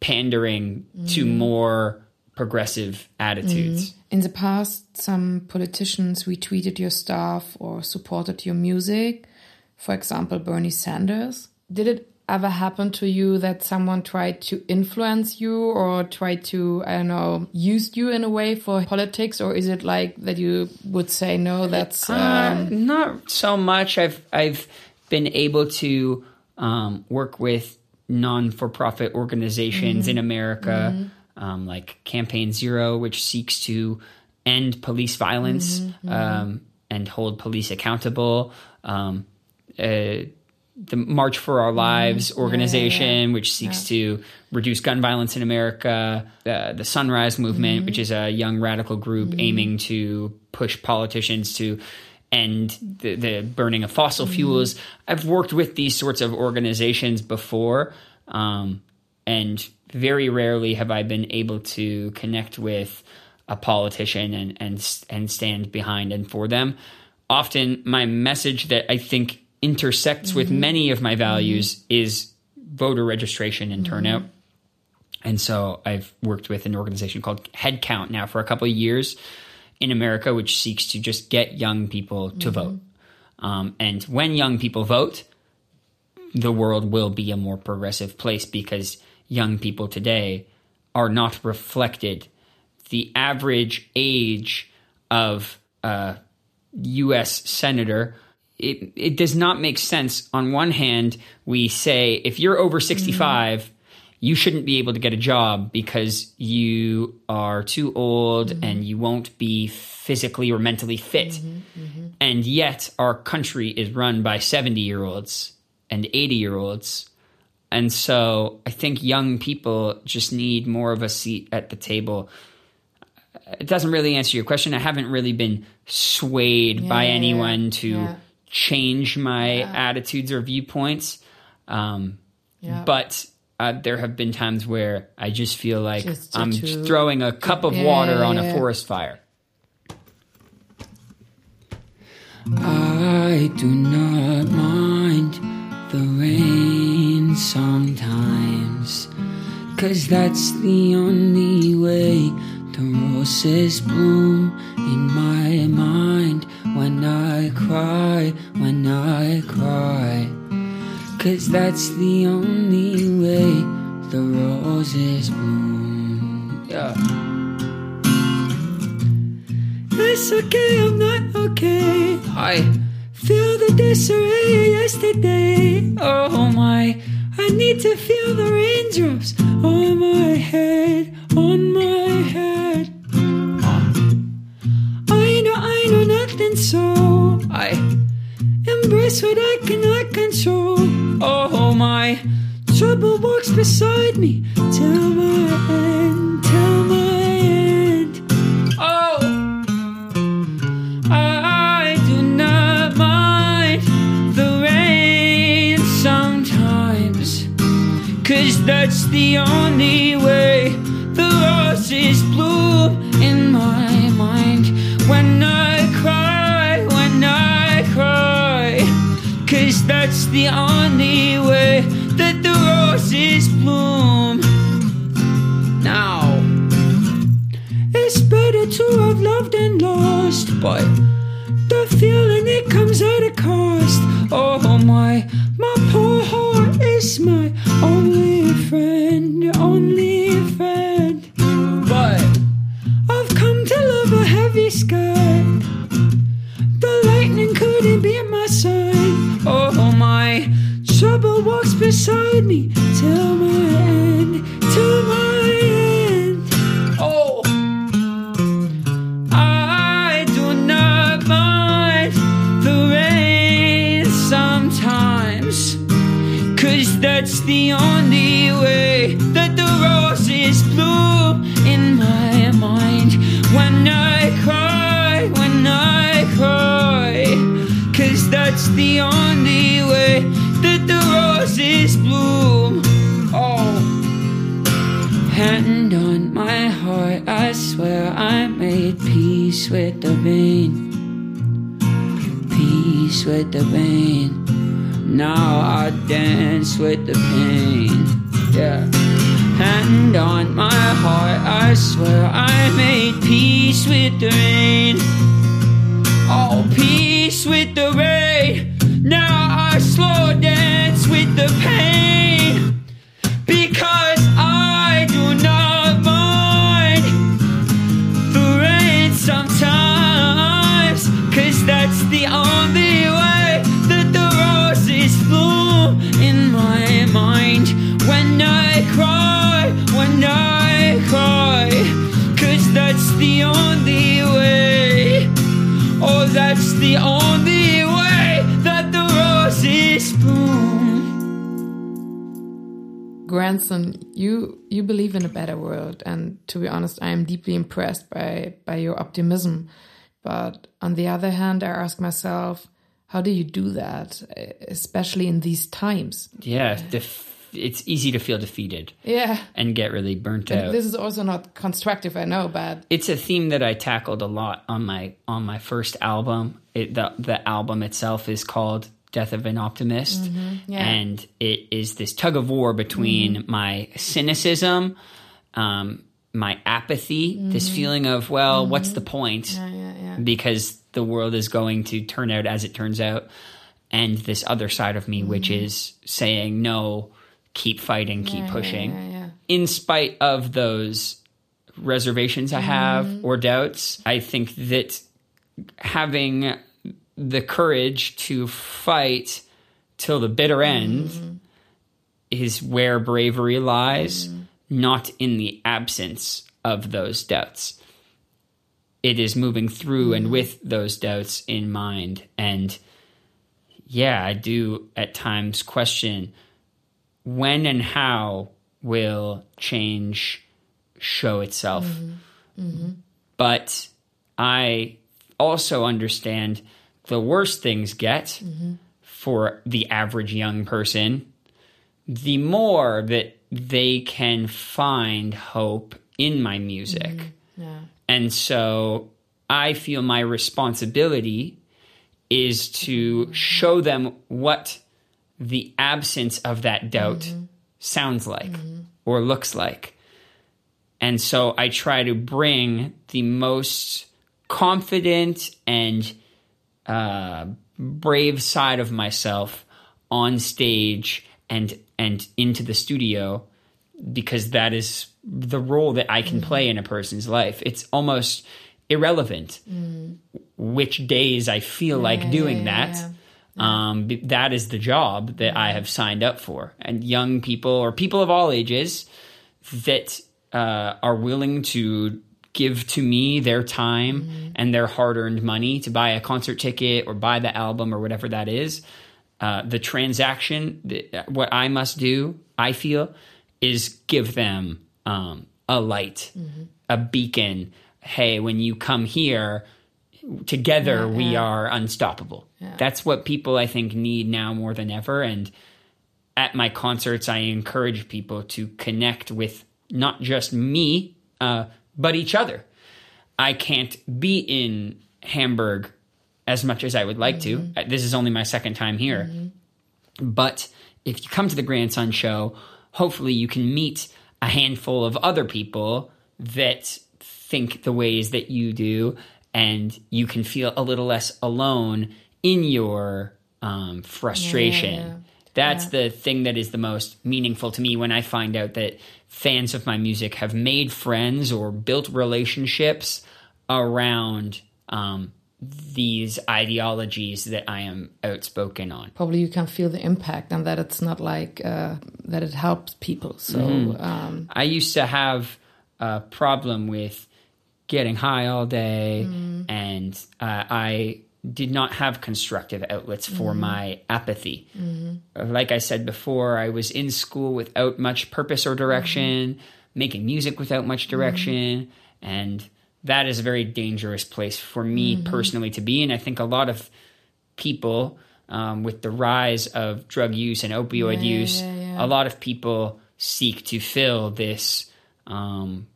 Speaker 1: pandering to mm-hmm. more progressive attitudes.
Speaker 4: In the past, some politicians retweeted your stuff or supported your music. For example, Bernie Sanders. Did it ever happen to you that someone tried to influence you or tried to, I don't know, use you in a way for politics? Or is it like that you would say, no, that's.
Speaker 1: Uh,
Speaker 4: Um,
Speaker 1: not so much. I've I've
Speaker 4: been able to um, work with non for profit organizations in America, um, like Campaign Zero, which seeks to end police violence um, and hold police accountable. Um, uh, the March for Our Lives organization, which seeks to reduce gun violence in America. Uh, the Sunrise Movement, which is a young radical group aiming to push politicians to end the, the burning of fossil fuels. I've worked with these sorts of organizations before, um, and very rarely have I been able to connect with a politician and and and stand behind and for them. Often, my message that I think intersects with mm-hmm. many of my mm-hmm. values is voter registration and mm-hmm. turnout. And so I've worked with an organization called Headcount now for a couple of years in America, which seeks to just get young people to vote. Um, and when young people vote, the world will be a more progressive place because young people today are not reflected. The average age of a U.S. senator, it, it does not make sense. On one hand, we say if you're over mm-hmm. 65, you shouldn't be able to get a job because you are too old mm-hmm. and you won't be physically or mentally fit. Mm-hmm. And yet, our country is run by 70 year olds and 80 year olds. And so I think young people just need more of a seat at the table. It doesn't really answer your question. I haven't really been swayed by
Speaker 5: Yeah, yeah,
Speaker 4: anyone to
Speaker 5: yeah.
Speaker 4: Change my attitudes or viewpoints. Um,
Speaker 5: Yeah.
Speaker 4: But uh, there have been times where I just feel like
Speaker 5: Just
Speaker 4: I'm
Speaker 5: to-
Speaker 4: throwing a cup of
Speaker 5: Yeah,
Speaker 4: water
Speaker 5: yeah,
Speaker 4: on a forest fire.
Speaker 1: I do not mind the rain sometimes. Cause that's the only way the roses bloom in my mind when I cry, when I cry. Cause that's the only way the roses bloom. Yeah. It's okay, I'm not okay. I feel the disarray yesterday. Oh my, I need to feel the raindrops on my head, on my head. Embrace what I cannot control. Oh, oh my, trouble walks beside me till my end, till my end. Oh. I do not mind the rain sometimes. Cause that's the only way the roses bloom the only way that the roses bloom. Now. It's better to have loved and lost, but the feeling it comes at a cost. Oh my, my poor heart is my only friend, only trouble walks beside me till my end, till my end. Oh. I do not mind the rain sometimes. Cause that's the only way that the roses bloom in my mind. When I cry, when I cry. Cause that's the only way roses bloom. Oh. Hand on my heart, I swear I made peace with the pain. Peace with the pain. Now I dance with the pain. Yeah. Hand on my heart, I swear I made peace with the rain. Oh, peace with the rain. Now I slow dance with the pain.
Speaker 4: Grandson, you you believe in a better world, and to be honest, I am deeply impressed by by your optimism. But on the other hand, I ask myself, how do you do that, especially in these times?
Speaker 1: Yeah, def- it's easy to feel defeated
Speaker 4: Yeah.
Speaker 1: and get really burnt out.
Speaker 4: This is also not constructive, I know, but
Speaker 1: it's a theme that I tackled a lot on my on my first album. It, the the album itself is called Death of an Optimist,
Speaker 4: Mm-hmm. Yeah.
Speaker 1: and it is this tug of war between my cynicism, um, my apathy, this feeling of well, what's the point?
Speaker 4: Mm-hmm. yeah, yeah.
Speaker 1: Because the world is going to turn out as it turns out, and this other side of me, which is saying no, keep fighting, keep pushing
Speaker 4: Mm-hmm.
Speaker 1: in spite of those reservations I have or doubts, I think that having the courage to fight till the bitter end mm-hmm. is where bravery lies, mm-hmm. not in the absence of those doubts. It is moving through and mm-hmm. with those doubts in mind. And yeah, I do at times question when and how will change show itself. But I also understand the worse things get mm-hmm. for the average young person, the more that they can find hope in my music. Mm-hmm.
Speaker 4: Yeah.
Speaker 1: And so I feel my responsibility is to mm-hmm. show them what the absence of that doubt sounds like or looks like. And so I try to bring the most confident and uh, brave side of myself on stage and and into the studio because that is the role that I can play in a person's life. It's almost irrelevant which days I feel like doing that. Um, that is the job that I have signed up for, and young people or people of all ages that uh, are willing to give to me their time and their hard-earned money to buy a concert ticket or buy the album or whatever that is. Uh, the transaction, the, what I must do, I feel, is give them um, a light, a beacon. Hey, when you come here, together we are unstoppable. That's what people I think need now more than ever. And at my concerts, I encourage people to connect with not just me, uh, but each other. I can't be in Hamburg as much as I would like to. Uh, This is only my second time here. But if you come to the Grandson show, hopefully you can meet a handful of other people that think the ways that you do, and you can feel a little less alone in your um, frustration.
Speaker 4: yeah.
Speaker 1: That's the thing that is the most meaningful to me when I find out that fans of my music have made friends or built relationships around um, these ideologies that I am outspoken on.
Speaker 4: Probably you can feel the impact and that it's not like uh, that it helps people. So
Speaker 1: Mm-hmm.
Speaker 4: um,
Speaker 1: I used to have a problem with getting high all day, and uh, I did not have constructive outlets for mm-hmm. my apathy. Mm-hmm. Like I said before, I was in school without much purpose or direction, mm-hmm. making music without much direction, and that is a very dangerous place for me personally to be. And I think a lot of people um, with the rise of drug use and opioid use, a lot of people seek to fill this um,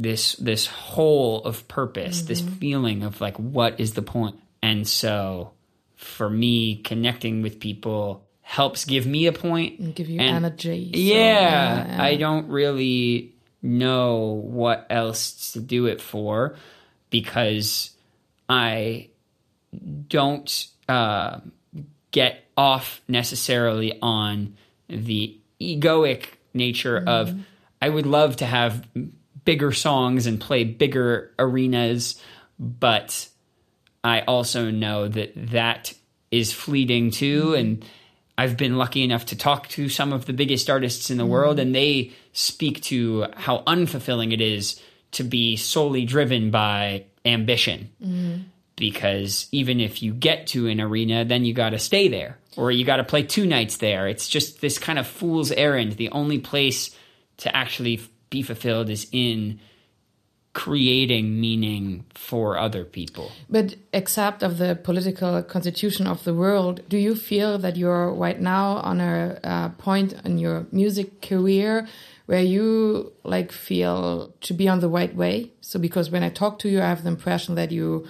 Speaker 1: this this hole of purpose, this feeling of like what is the point? And so for me, connecting with people helps give me a point.
Speaker 4: give you
Speaker 1: And-
Speaker 4: energy. So,
Speaker 1: yeah,
Speaker 4: yeah.
Speaker 1: I don't really know what else to do it for because I don't uh, get off necessarily on the egoic nature of I would love to have bigger songs and play bigger arenas, but I also know that that is fleeting too. Mm-hmm. And I've been lucky enough to talk to some of the biggest artists in the mm-hmm. world, and they speak to how unfulfilling it is to be solely driven by ambition. Mm-hmm. Because even if you get to an arena, then you got to stay there. or you got to play two nights there. It's just this kind of fool's errand. The only place to actually be fulfilled is in creating meaning for other people.
Speaker 4: But except of the political constitution of the world, do you feel that you're right now on a uh, point in your music career where you like feel to be on the right way? So because when I talk to you, I have the impression that you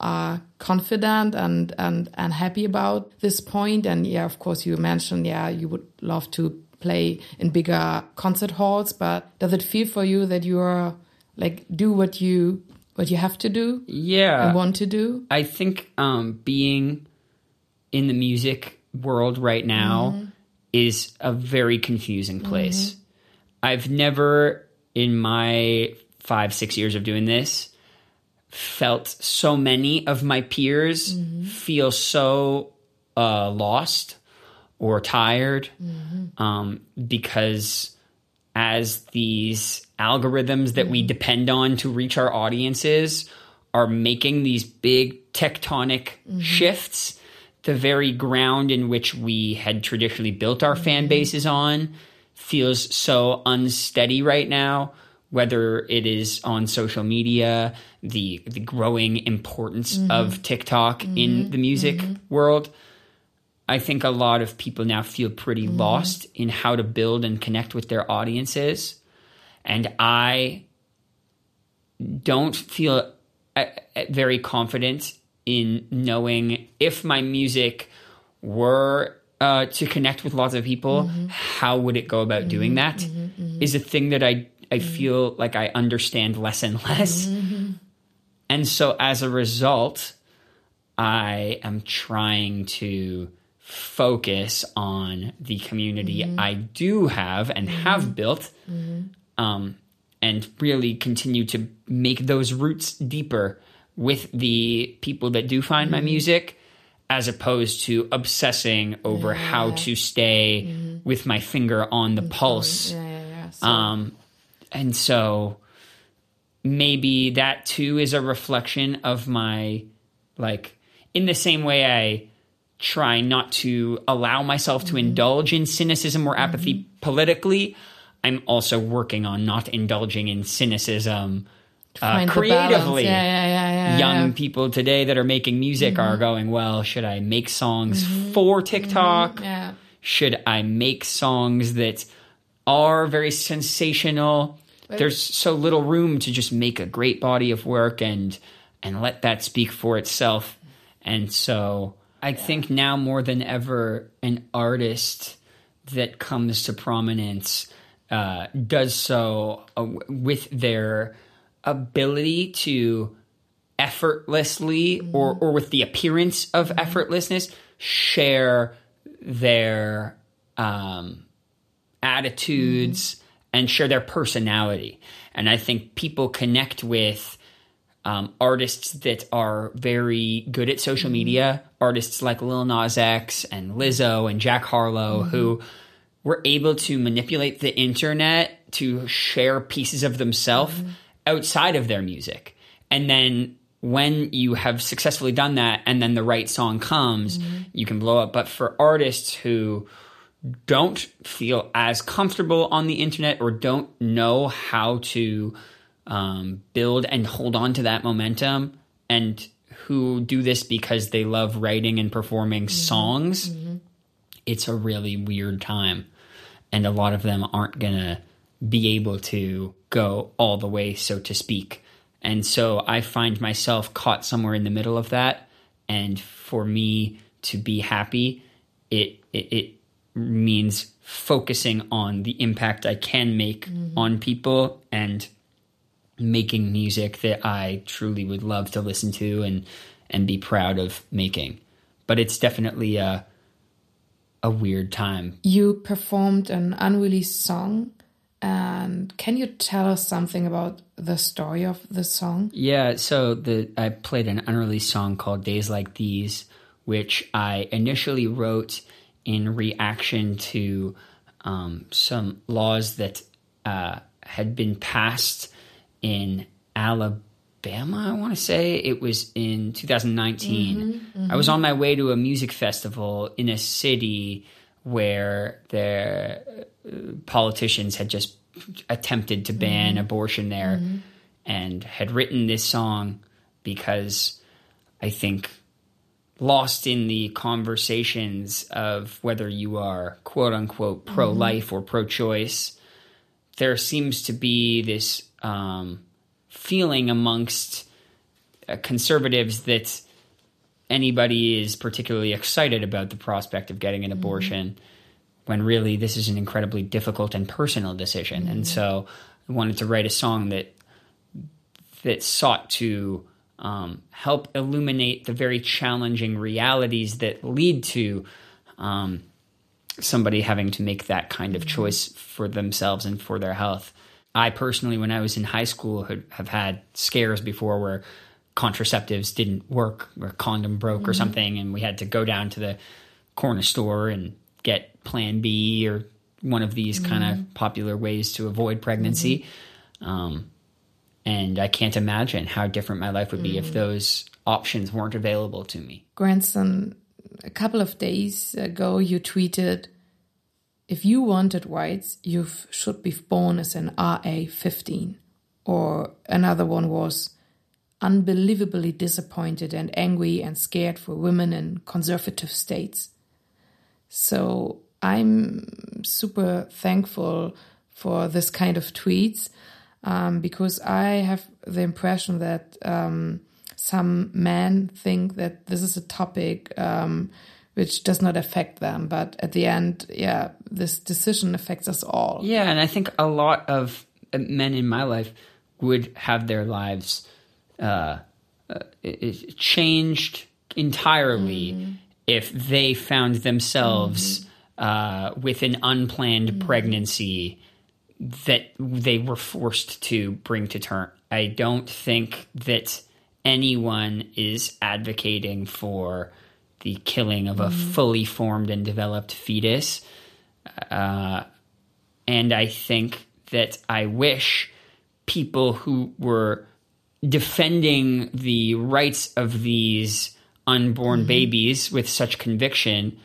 Speaker 4: are confident and and and happy about this point. And yeah, of course, you mentioned yeah you would love to play in bigger concert halls, but does it feel for you that you are like do what you what you have to do
Speaker 1: Yeah.
Speaker 4: and want to do.
Speaker 1: I think um, being in the music world right now is a very confusing place. I've never, in my five, six years of doing this, felt so many of my peers feel so uh, lost or tired um, because as these algorithms that we mm-hmm. depend on to reach our audiences are making these big tectonic mm-hmm. shifts, the very ground in which we had traditionally built our mm-hmm. fan bases on feels so unsteady right now whether it is on social media the the growing importance of TikTok in the music world. I think a lot of people now feel pretty lost in how to build and connect with their audiences. And I don't feel uh, uh, very confident in knowing if my music were uh, to connect with lots of people, mm-hmm. how would it go about mm-hmm. doing that? Mm-hmm. Is a thing that I, I feel like I understand less and less. And so as a result, I am trying to focus on the community I do have and have built, um, and really continue to make those roots deeper with the people that do find my mm-hmm. music, as opposed to obsessing over how to stay mm-hmm. with my finger on the mm-hmm. pulse.
Speaker 4: yeah yeah yeah so,
Speaker 1: Um, and so maybe that too is a reflection of my, like, in the same way I try not to allow myself to indulge in cynicism or apathy politically, I'm also working on not indulging in cynicism uh,
Speaker 4: find the balance.
Speaker 1: creatively.
Speaker 4: yeah yeah yeah yeah
Speaker 1: Young people today that are making music are mm-hmm. going, well, should I make songs mm-hmm. for mm-hmm. TikTok?
Speaker 4: yeah
Speaker 1: should I make songs that are very sensational? There's so little room to just make a great body of work and and let that speak for itself. And so I think now more than ever, an artist that comes to prominence uh, does so uh, with their ability to effortlessly or or with the appearance of effortlessness share their um, attitudes and share their personality. And i think people connect with um, artists that are very good at social media. Artists like lil nas x and lizzo and jack harlow who were able to manipulate the internet to share pieces of themselves mm-hmm. outside of their music. And then when you have successfully done that and then the right song comes, mm-hmm. you can blow up. But for artists who don't feel as comfortable on the internet or don't know how to um, build and hold on to that momentum and who do this because they love writing and performing mm-hmm. songs, it's a really weird time. And a lot of them aren't going to be able to go all the way, so to speak. And so I find myself caught somewhere in the middle of that. And for me to be happy, it, it, it means focusing on the impact I can make mm-hmm. on people and making music that I truly would love to listen to and and be proud of making. But it's definitely a a weird time.
Speaker 4: you performed an unreleased song and can you tell us something about the story of the song
Speaker 1: Yeah, so the I played an unreleased song called Days Like These, which I initially wrote in reaction to um, some laws that uh, had been passed in Alabama, I want to say. It was in 2019. Mm-hmm, I was mm-hmm. on my way to a music festival in a city where the uh, politicians had just attempted to ban mm-hmm. abortion there and had written this song because I think lost in the conversations of whether you are quote unquote pro life or pro choice, there seems to be this um, feeling amongst uh, conservatives that anybody is particularly excited about the prospect of getting an abortion when really this is an incredibly difficult and personal decision. And so I wanted to write a song that that sought to um, help illuminate the very challenging realities that lead to um, somebody having to make that kind of choice for themselves and for their health. I personally, when I was in high school, had, have had scares before where contraceptives didn't work or condom broke or mm-hmm. something, and we had to go down to the corner store and get Plan B or one of these kind of mm-hmm. popular ways to avoid pregnancy. Mm-hmm. Um, and I can't imagine how different my life would be if mm. those options weren't available to me.
Speaker 4: Grandson, a couple of days ago, you tweeted, "If you wanted whites, you should be born as an AR 15." Or another one was, "Unbelievably disappointed and angry and scared for women in conservative states." So I'm super thankful for this kind of tweets um, because I have the impression that um, some men think that this is a topic um, which does not affect them, but at the end, yeah, this decision affects us all.
Speaker 1: Yeah, and I think a lot of uh, men in my life would have their lives uh, uh, changed entirely if they found themselves uh, with an unplanned pregnancy that they were forced to bring to term. I don't think that anyone is advocating for the killing of a fully formed and developed fetus. Uh, and I think that I wish people who were defending the rights of these unborn babies with such conviction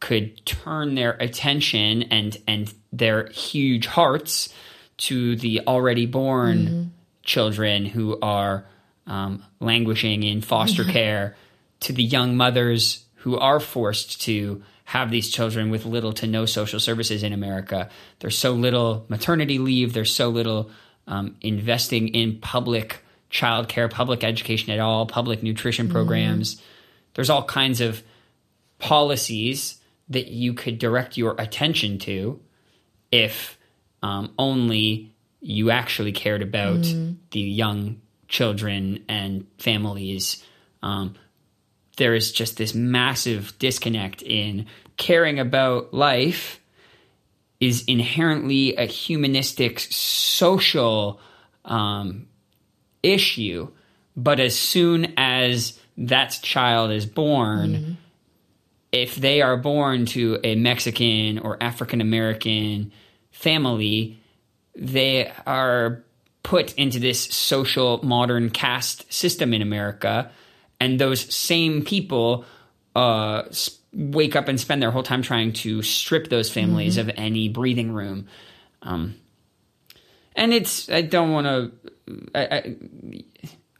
Speaker 1: could turn their attention and and their huge hearts to the already born children who are um, languishing in foster care, to the young mothers who are forced to have these children with little to no social services in America. There's so little maternity leave. There's so little um, investing in public childcare, public education at all, public nutrition programs. There's all kinds of policies that you could direct your attention to if um, only you actually cared about the young children and families. Um, there is just this massive disconnect in caring about life is inherently a humanistic social um, issue but as soon as that child is born if they are born to a mexican or african american family they are put into this social modern caste system in america and those same people uh, wake up and spend their whole time trying to strip those families of any breathing room. Um, and it's I don't want to. I, I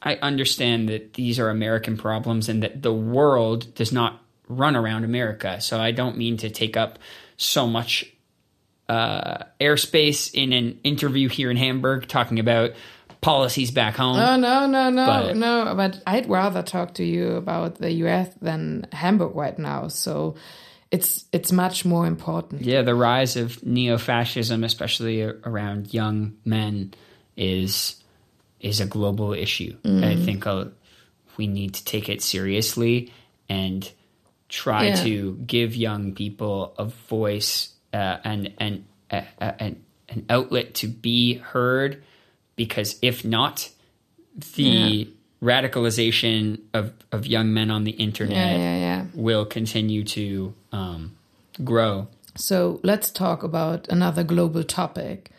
Speaker 1: I understand that these are American problems and that the world does not run around America. So I don't mean to take up so much uh, airspace in an interview here in Hamburg talking about policies back home.
Speaker 4: Oh no, no, no,
Speaker 1: But-
Speaker 4: no! But I'd rather talk to you about the U.S. than Hamburg right now. So it's it's much more important.
Speaker 1: Yeah, the rise of neo-fascism, especially around young men, is is a global issue. I think uh, we need to take it seriously and try
Speaker 4: Yeah.
Speaker 1: to give young people a voice uh, and and uh, uh, an an outlet to be heard. Because if not, the radicalization of, of young men on the internet
Speaker 4: Yeah, yeah, yeah.
Speaker 1: will continue to um, grow.
Speaker 4: So let's talk about another global topic.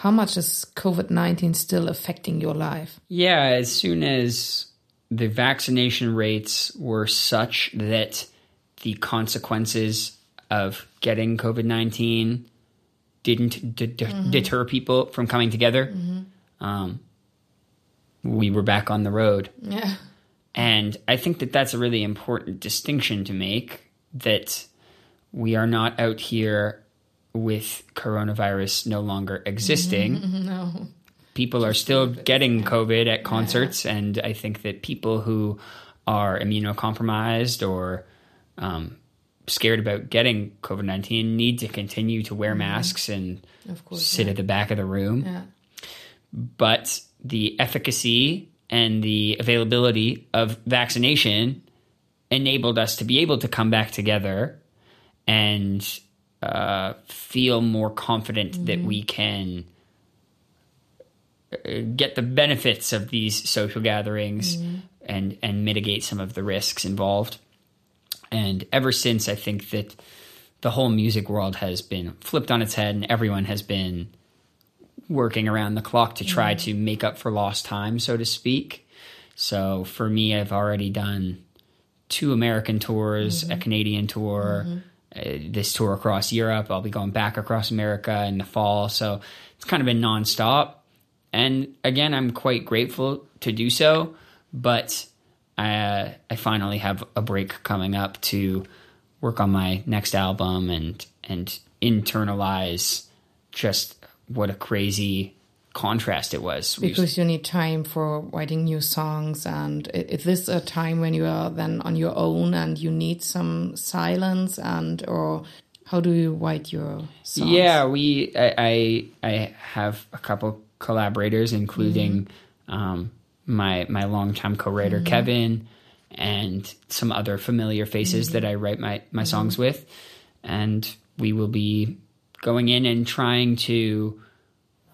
Speaker 4: how much is COVID 19 still affecting your life?
Speaker 1: Yeah, as soon as the vaccination rates were such that the consequences of getting COVID 19 didn't d- d- deter people from coming together, um, we were back on the road.
Speaker 4: Yeah.
Speaker 1: And I think that that's a really important distinction to make that we are not out here with coronavirus no longer existing. [laughs]
Speaker 4: No.
Speaker 1: People are still getting COVID at concerts, and I think that people who are immunocompromised or um, scared about getting COVID 19 need to continue to wear masks and
Speaker 4: Of course.
Speaker 1: sit at the back of the room
Speaker 4: Yeah.
Speaker 1: But the efficacy and the availability of vaccination enabled us to be able to come back together and uh, feel more confident that we can uh, get the benefits of these social gatherings and and mitigate some of the risks involved. And ever since, I think that the whole music world has been flipped on its head, and everyone has been working around the clock to try mm-hmm. to make up for lost time, so to speak. So for me, I've already done two American tours, mm-hmm. a Canadian tour, mm-hmm. uh, this tour across Europe. I'll be going back across America in the fall. So it's kind of been nonstop. And again, I'm quite grateful to do so, but I, I finally have a break coming up to work on my next album and and internalize just what a crazy contrast it was.
Speaker 4: Because you need time for writing new songs, and is this a time when you are then on your own and you need some silence, and or how do you write your songs?
Speaker 1: Yeah, we I, I I have a couple collaborators, including mm-hmm. um, my my longtime co-writer mm-hmm. Kevin, and some other familiar faces mm-hmm. that I write my my songs with, and we will be going in and trying to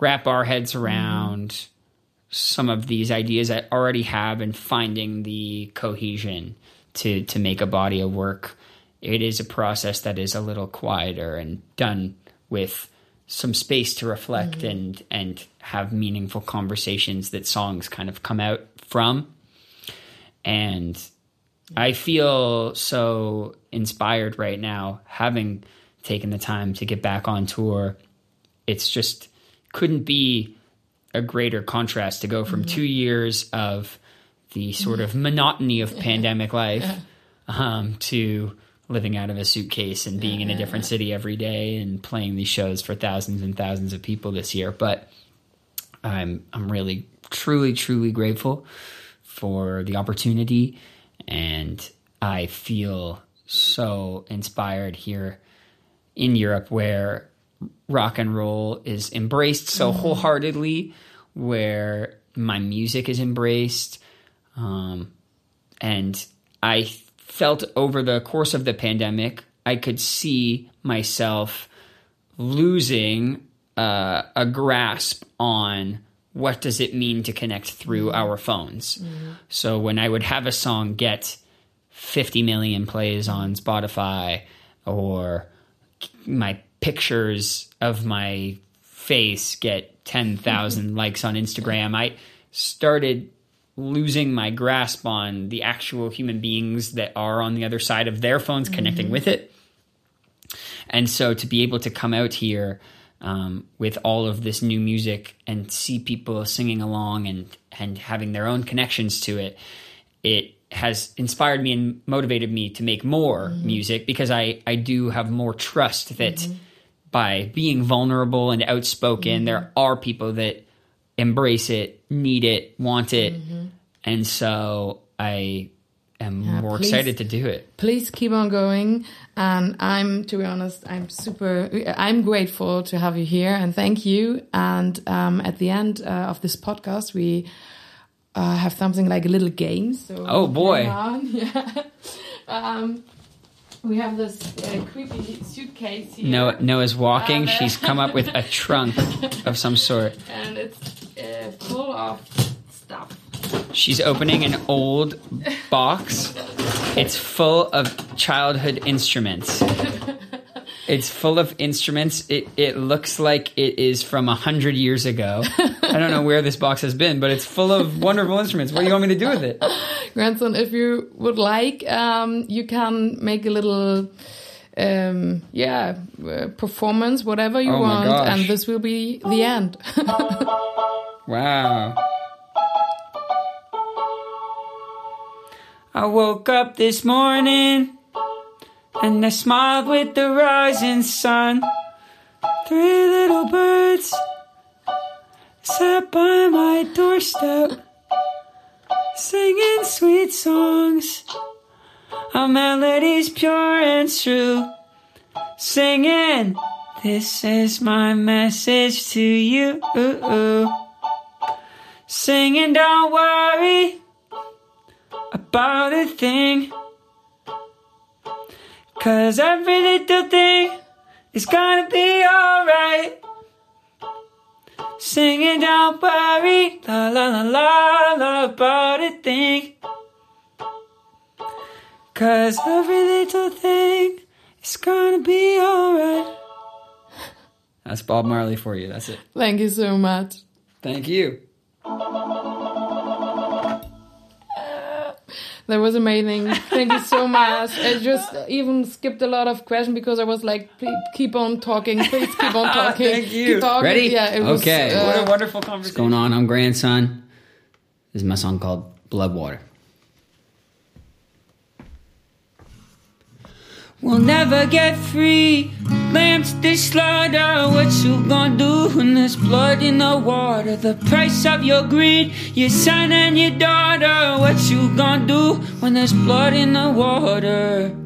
Speaker 1: wrap our heads around some of these ideas I already have and finding the cohesion to to make a body of work. It is a process that is a little quieter and done with some space to reflect mm-hmm. and and have meaningful conversations that songs kind of come out from. And I feel so inspired right now having taken the time to get back on tour. It's just couldn't be a greater contrast to go from two years of the sort of monotony of pandemic life um, to living out of a suitcase and being in a different city every day and playing these shows for thousands and thousands of people this year. But I'm I'm really truly truly grateful for the opportunity. And I feel so inspired here in Europe where rock and roll is embraced so wholeheartedly, where my music is embraced. Um, and I felt over the course of the pandemic, I could see myself losing uh, a grasp on what does it mean to connect through our phones. So when I would have a song get 50 million plays on Spotify or my pictures of my face get 10,000 [laughs] likes on Instagram, I started losing my grasp on the actual human beings that are on the other side of their phones connecting with it. And so to be able to come out here um, with all of this new music and see people singing along and, and having their own connections to it, it has inspired me and motivated me to make more mm-hmm. music because I, I do have more trust that mm-hmm. by being vulnerable and outspoken, mm-hmm. there are people that embrace it, need it, want it. And so I am more
Speaker 4: please.
Speaker 1: excited to do it.
Speaker 4: please keep on going and i'm to be honest i'm super i'm grateful to have you here and thank you and um, at the end uh, of this podcast we uh, have something like a little game so
Speaker 1: Oh, boy. [laughs]
Speaker 4: yeah um, we have this uh, creepy suitcase here
Speaker 1: Noah, Noah's walking.
Speaker 4: Uh,
Speaker 1: She's come up with a [laughs] trunk of some sort.
Speaker 4: and it's uh, full of stuff
Speaker 1: She's opening an old box. It's full of childhood instruments.
Speaker 6: It's full of instruments. It it looks like it is from a hundred years ago. I don't know where this box has been, but it's full of wonderful instruments. What do you want me to do with it? [laughs]
Speaker 4: grandson, if you would like, um, you can make a little, um, yeah, uh, performance, whatever you
Speaker 6: Oh
Speaker 4: want, and this will be the end. [laughs] [laughs]
Speaker 6: Wow.
Speaker 1: I woke up this morning and I smiled with the rising sun. Three little birds sat by my doorstep, singing sweet songs. Our melodies pure and true, singing. This is my message to you. Singing, don't worry about a thing. Cause every little thing is gonna be alright. Singing, don't worry, la la la la la about a thing. Cause every little thing is gonna be alright.
Speaker 6: That's Bob Marley for you. That's it.
Speaker 4: Thank you so much.
Speaker 6: Thank you.
Speaker 4: That was amazing. Thank you so much. I just [laughs] even skipped a lot of questions because I was like, please keep on talking. Please keep on [laughs] talking.
Speaker 6: Thank you.
Speaker 4: Keep talking.
Speaker 6: Ready?
Speaker 4: Yeah, it was,
Speaker 6: Okay.
Speaker 4: uh,
Speaker 6: what a wonderful conversation. What's going on? I'm grandson. This is my song called Blood Water.
Speaker 1: We'll never get free. Lambs they slaughter. What you gonna do when there's blood in the water? The price of your greed, your son and your daughter. What you gonna do when there's blood in the water?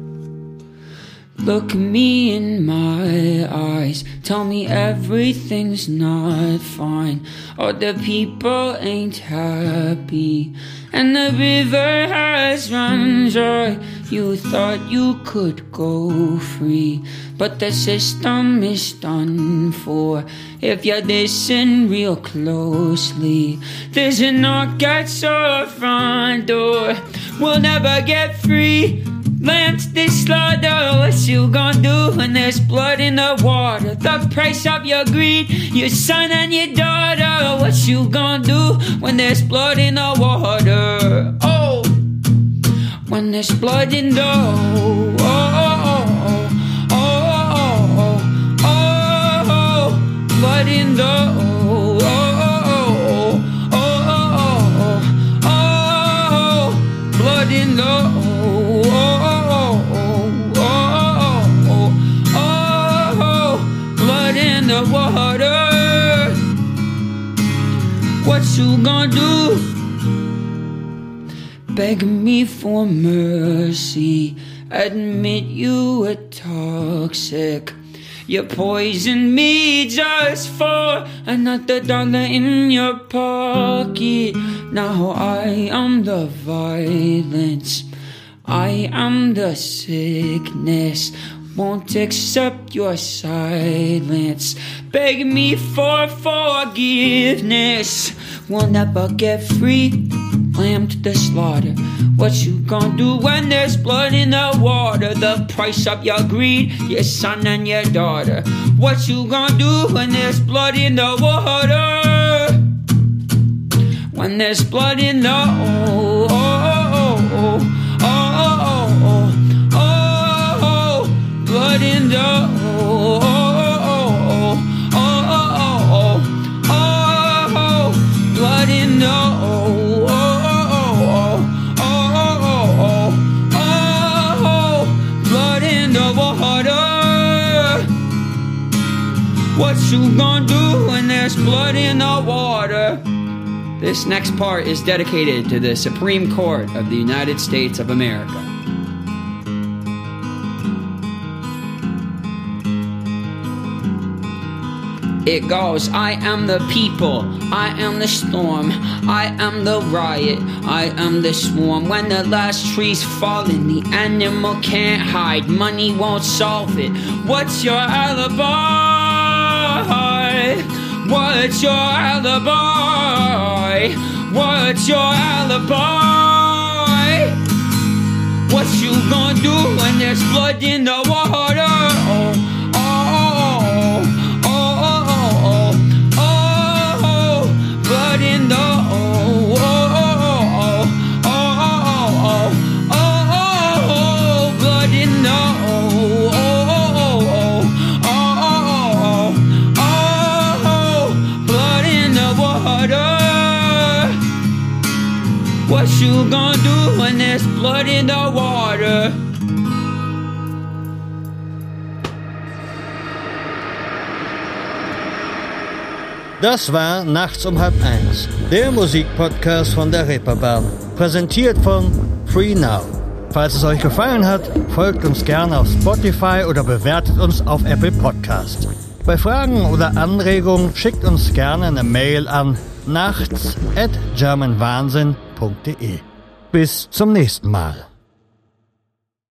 Speaker 1: Look me in my eyes. Tell me everything's not fine. All the people ain't happy. And the river has run dry. You thought you could go free. But the system is done for. If you listen real closely, there's a knock at your front door. We'll never get free. Lambs they slaughter, what you gonna do when there's blood in the water? The price of your greed, your son and your daughter. What you gonna do when there's blood in the water? Oh, when there's blood in the oh oh oh oh oh oh oh blood in the oh oh oh oh oh oh blood in the water. What you gonna do? Beg me for mercy. Admit you were toxic. You poisoned me just for another dollar in your pocket. Now I am the violence. I am the sickness. Won't accept your silence. Beg me for forgiveness. We'll never get free. Lamb to the slaughter. What you gonna do when there's blood in the water? The price of your greed, your son and your daughter. What you gonna do when there's blood in the water? When there's blood in the oh
Speaker 6: next part is dedicated to the Supreme Court of the United States of America.
Speaker 1: It goes, I am the people, I am the storm, I am the riot, I am the swarm. When the last tree's falling, the animal can't hide, money won't solve it. What's your alibi? What's your alibi? What's your alibi? What
Speaker 7: you gonna do when there's blood in the water?
Speaker 2: Das war Nachts um halb eins, der Musikpodcast von der Reeperbahn. Präsentiert von Free Now. Falls es euch gefallen hat, folgt uns gerne auf Spotify oder bewertet uns auf Apple Podcast. Bei Fragen oder Anregungen schickt uns gerne eine Mail an nachts at germanwahnsinn.de. Bis zum nächsten Mal.